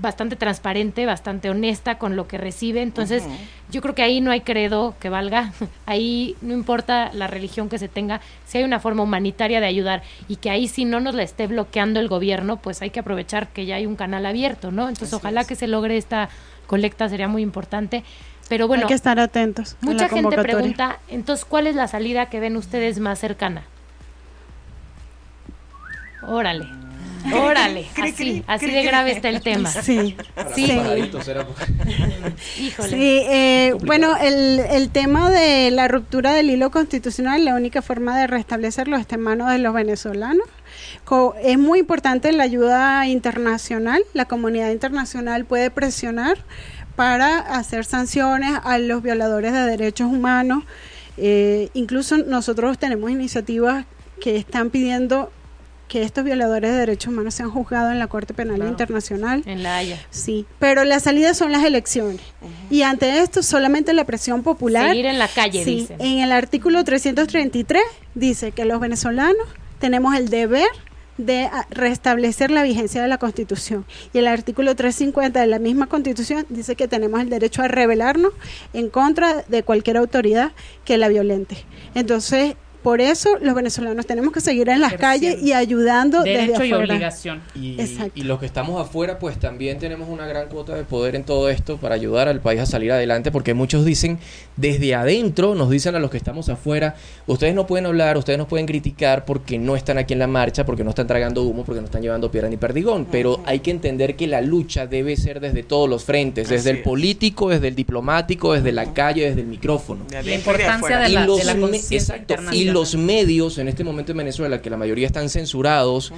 [SPEAKER 3] bastante transparente, bastante honesta con lo que recibe, entonces yo creo que ahí no hay credo que valga, ahí no importa la religión que se tenga, si hay una forma humanitaria de ayudar y que ahí si no nos la esté bloqueando el gobierno, pues hay que aprovechar que ya hay un canal abierto, ¿no? Entonces
[SPEAKER 6] Así
[SPEAKER 3] ojalá
[SPEAKER 6] es.
[SPEAKER 3] que se logre esta colecta, sería muy importante. Pero bueno,
[SPEAKER 5] Hay que estar atentos. a la
[SPEAKER 3] mucha gente pregunta, entonces, ¿cuál es la salida que ven ustedes más cercana? Órale, órale, así, así de grave está el tema.
[SPEAKER 5] Sí, sí.
[SPEAKER 3] Híjole.
[SPEAKER 5] Sí, eh, bueno, el, el tema de la ruptura del hilo constitucional, la única forma de restablecerlo está en manos de los venezolanos. Co- es muy importante la ayuda internacional, la comunidad internacional puede presionar para hacer sanciones a los violadores de derechos humanos. Eh, incluso nosotros tenemos iniciativas que están pidiendo que estos violadores de derechos humanos sean juzgados en la Corte Penal
[SPEAKER 2] Claro.
[SPEAKER 5] Internacional.
[SPEAKER 3] En la Haya.
[SPEAKER 5] Sí, pero la salida son las elecciones. Y ante esto, solamente la presión popular.
[SPEAKER 3] Seguir en la calle,
[SPEAKER 5] Sí,
[SPEAKER 3] dicen.
[SPEAKER 5] en el artículo 333 dice que los venezolanos tenemos el deber de ah, restablecer la vigencia de la Constitución. Y el artículo 350 de la misma Constitución dice que tenemos el derecho a rebelarnos en contra de cualquier autoridad que la violente. Entonces, por eso los venezolanos tenemos que seguir en las calles y ayudando
[SPEAKER 2] Derecho
[SPEAKER 5] desde
[SPEAKER 2] y
[SPEAKER 5] afuera.
[SPEAKER 2] obligación.
[SPEAKER 4] Y,
[SPEAKER 5] Exacto.
[SPEAKER 4] y los que estamos afuera, pues también tenemos una gran cuota de poder en todo esto para ayudar al país a salir adelante, porque muchos dicen, desde adentro, nos dicen a los que estamos afuera, ustedes no pueden hablar, ustedes no pueden criticar porque no están aquí en la marcha, porque no están tragando humo, porque no están llevando piedra ni perdigón, pero hay que entender que la lucha debe ser desde todos los frentes, desde
[SPEAKER 6] Así
[SPEAKER 4] el
[SPEAKER 6] es.
[SPEAKER 4] político, desde el diplomático, desde la calle, desde el micrófono.
[SPEAKER 6] De
[SPEAKER 2] La
[SPEAKER 6] de
[SPEAKER 2] importancia de la, de la conciencia
[SPEAKER 4] exacto, y. los medios en este momento en Venezuela, que la mayoría están censurados,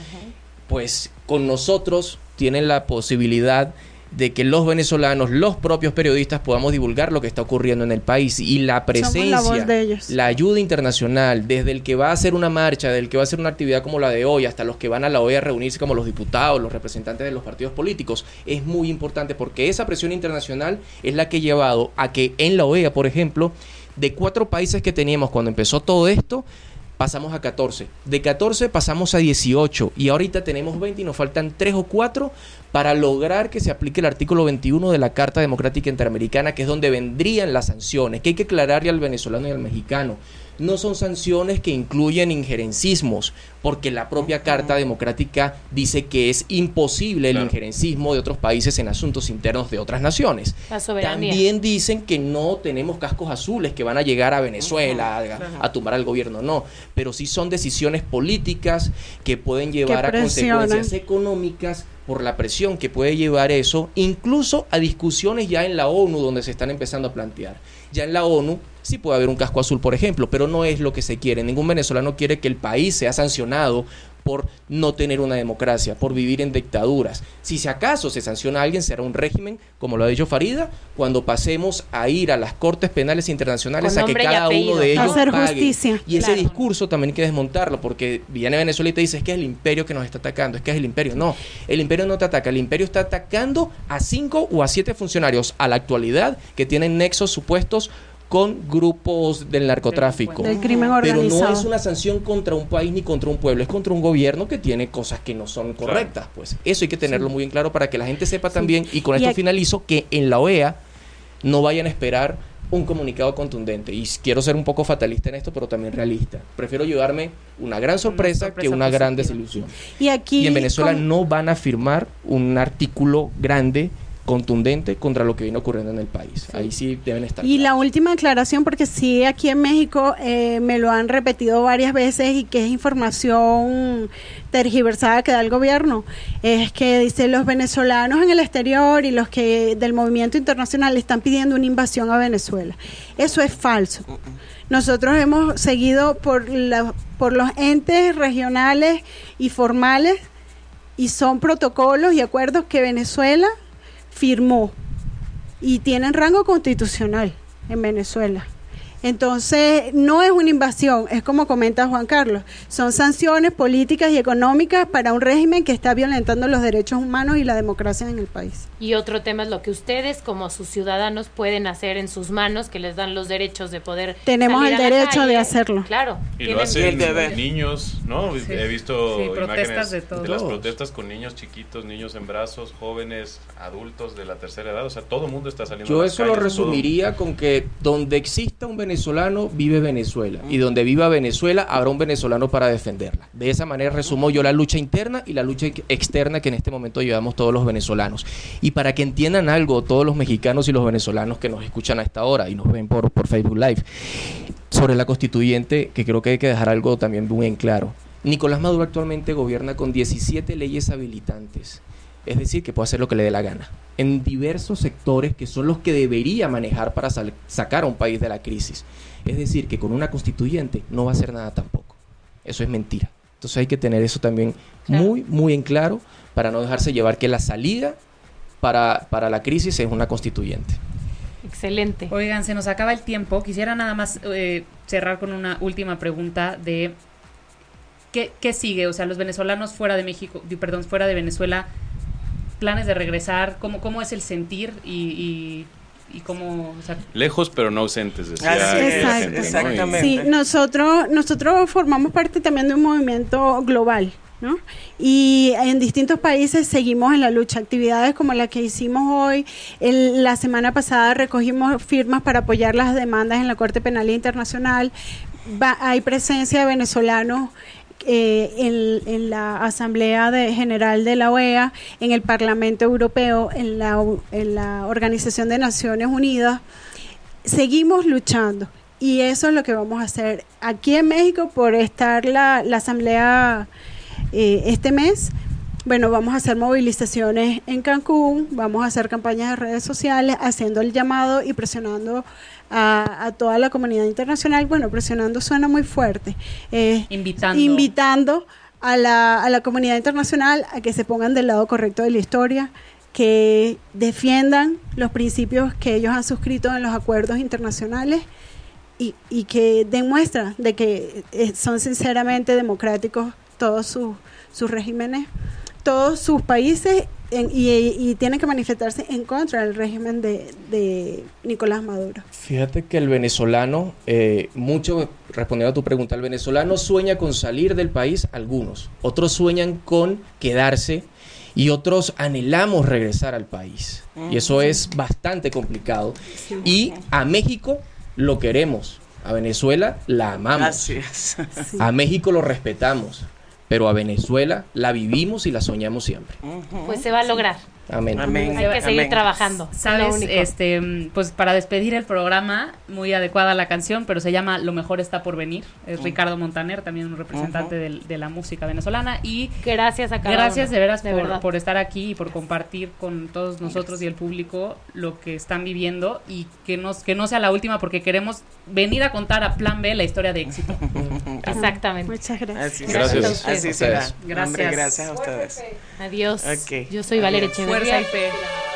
[SPEAKER 4] pues con nosotros tienen la posibilidad de que los venezolanos, los propios periodistas, podamos divulgar lo que está ocurriendo en el país. Y la presencia,
[SPEAKER 5] la de ellos.
[SPEAKER 4] la ayuda internacional, desde el que va a hacer una marcha, del que va a hacer una actividad como la de hoy, hasta los que van a la OEA a reunirse como los diputados, los representantes de los partidos políticos, es muy importante porque esa presión internacional es la que ha llevado a que en la OEA, por ejemplo, de cuatro países que teníamos cuando empezó todo esto, pasamos a 14. De 14 pasamos a 18 y ahorita tenemos 20 y nos faltan 3 o 4 para lograr que se aplique el artículo 21 de la Carta Democrática Interamericana, que es donde vendrían las sanciones, que hay que aclararle al venezolano y al mexicano. No son sanciones que incluyen injerencismos, porque la propia Carta Democrática dice que es imposible el
[SPEAKER 7] Claro.
[SPEAKER 4] injerencismo de otros países en asuntos internos de otras naciones.
[SPEAKER 3] La soberanía.
[SPEAKER 4] También dicen que no tenemos cascos azules que van a llegar a Venezuela a, a tumbar al gobierno, no. Pero sí son decisiones políticas que pueden llevar a consecuencias económicas por la presión que puede llevar eso, incluso a discusiones ya en la ONU donde se están empezando a plantear. Ya en la ONU sí puede haber un casco azul, por ejemplo, pero no es lo que se quiere. Ningún venezolano quiere que el país sea sancionado por no tener una democracia, por vivir en dictaduras. Si si acaso se sanciona a alguien, será un régimen, como lo ha dicho Farida, cuando pasemos a ir a las cortes penales internacionales a que cada
[SPEAKER 3] apellido.
[SPEAKER 4] uno de ellos
[SPEAKER 5] Hacer
[SPEAKER 4] pague.
[SPEAKER 5] justicia.
[SPEAKER 4] Y ese
[SPEAKER 3] Claro.
[SPEAKER 4] discurso también hay que desmontarlo, porque viene Venezuela y te dice, es que es el imperio que nos está atacando, es que es el imperio. No, el imperio no te ataca, el imperio está atacando a cinco o a siete funcionarios a la actualidad que tienen nexos supuestos con grupos del narcotráfico.
[SPEAKER 5] Del crimen
[SPEAKER 4] Pero
[SPEAKER 5] organizado.
[SPEAKER 4] no es una sanción contra un país ni contra un pueblo, es contra un gobierno que tiene cosas que no son correctas. Pues eso hay que tenerlo muy en claro para que la gente sepa también, y con
[SPEAKER 5] Y
[SPEAKER 4] esto
[SPEAKER 5] aquí-
[SPEAKER 4] finalizo, que en la OEA no vayan a esperar un comunicado contundente. Y quiero ser un poco fatalista en esto, pero también realista. Prefiero llevarme una gran sorpresa,
[SPEAKER 2] sorpresa
[SPEAKER 4] que una gran desilusión.
[SPEAKER 5] Y aquí
[SPEAKER 4] y en Venezuela
[SPEAKER 5] con-
[SPEAKER 4] no van a firmar un artículo grande, contundente, contra lo que viene ocurriendo en el país. Ahí sí deben estar.
[SPEAKER 5] Y la última aclaración, porque sí, aquí en México eh, me lo han repetido varias veces y que es información tergiversada que da el gobierno, es que dice los venezolanos en el exterior y los que del movimiento internacional están pidiendo una invasión a Venezuela. Eso es falso. Nosotros hemos seguido por, la- por los entes regionales y formales y son protocolos y acuerdos que Venezuela firmó y tienen rango constitucional en Venezuela. Entonces, no es una invasión, es como comenta Juan Carlos, son sanciones políticas y económicas para un régimen que está violentando los derechos humanos y la democracia en el país.
[SPEAKER 3] Y otro tema es lo que ustedes como sus ciudadanos pueden hacer en sus manos, que les dan los derechos de poder...
[SPEAKER 5] Tenemos el derecho de hacerlo.
[SPEAKER 3] Claro.
[SPEAKER 7] Y lo hacen niños, ¿no? He visto imágenes de, de las protestas con niños chiquitos, niños en brazos, jóvenes, adultos de la tercera edad, o sea, todo el mundo está saliendo.
[SPEAKER 4] Yo eso lo resumiría con que donde exista un venezolano, vive Venezuela. Y donde viva Venezuela, habrá un venezolano para defenderla. De esa manera resumo yo la lucha interna y la lucha externa que en este momento llevamos todos los venezolanos. Y para que entiendan algo, todos los mexicanos y los venezolanos que nos escuchan a esta hora y nos ven por, por Facebook Live, sobre la constituyente, que creo que hay que dejar algo también muy en claro. Nicolás Maduro actualmente gobierna con 17 leyes habilitantes es decir, que puede hacer lo que le dé la gana, en diversos sectores que son los que debería manejar para sacar a un país de la crisis. Es decir, que con una constituyente no va a hacer nada tampoco. Eso es mentira. Entonces hay que tener eso también muy, muy en claro para no dejarse llevar que la salida para, la crisis es una constituyente.
[SPEAKER 3] Excelente.
[SPEAKER 2] Oigan, se nos acaba el tiempo. Quisiera nada más eh, cerrar con una última pregunta de ¿qué, ¿qué, sigue? O sea, los venezolanos fuera de México, perdón, fuera de Venezuela planes de regresar? ¿Cómo, cómo es el sentir y, y, cómo...
[SPEAKER 7] Lejos pero no ausentes,
[SPEAKER 5] Exactamente. Sí, nosotros, nosotros formamos parte también de un movimiento global. ¿No? Y en distintos países seguimos en la lucha. Actividades como la que hicimos hoy, la semana pasada recogimos firmas para apoyar las demandas en la Corte Penal Internacional. hay presencia de venezolanos eh, en, la Asamblea General de la OEA, en el Parlamento Europeo, en la, en la Organización de Naciones Unidas. Seguimos luchando y eso es lo que vamos a hacer aquí en México por estar la, la Asamblea eh, este mes. Bueno, vamos a hacer movilizaciones en Cancún, vamos a hacer campañas de redes sociales, haciendo el llamado y presionando a, toda la comunidad internacional, bueno, presionando suena muy fuerte,
[SPEAKER 2] eh, invitando,
[SPEAKER 5] invitando a, la, a la comunidad internacional a que se pongan del lado correcto de la historia, que defiendan los principios que ellos han suscrito en los acuerdos internacionales y, y que demuestran de que eh, son sinceramente democráticos todos sus, sus regímenes, todos sus países y, tiene que manifestarse en contra del régimen de, Nicolás Maduro.
[SPEAKER 4] Fíjate que el venezolano, eh, mucho respondiendo a tu pregunta, el venezolano sueña con salir del país, algunos, otros sueñan con quedarse y otros anhelamos regresar al país. Y eso es bastante complicado. Y a México lo queremos, a Venezuela la amamos, a México lo respetamos pero a Venezuela la vivimos y la soñamos siempre.
[SPEAKER 3] Pues se va a lograr.
[SPEAKER 4] Amén.
[SPEAKER 3] Hay que seguir trabajando.
[SPEAKER 2] Sabes, este, pues para despedir el programa, muy adecuada la canción, pero se llama Lo mejor está por venir. Es Ricardo Montaner, también un representante de, la música venezolana. Y
[SPEAKER 3] gracias a cada
[SPEAKER 2] Gracias de veras por, por, estar aquí y por compartir con todos nosotros y el público lo que están viviendo y que, nos, que no sea la última porque queremos venir a contar a Plan B la historia de éxito.
[SPEAKER 3] Exactamente.
[SPEAKER 5] Muchas gracias.
[SPEAKER 7] Gracias.
[SPEAKER 6] Así será.
[SPEAKER 2] Gracias.
[SPEAKER 6] gracias a ustedes.
[SPEAKER 3] Adiós. Yo soy Valeria Echeverría.
[SPEAKER 2] Versailles.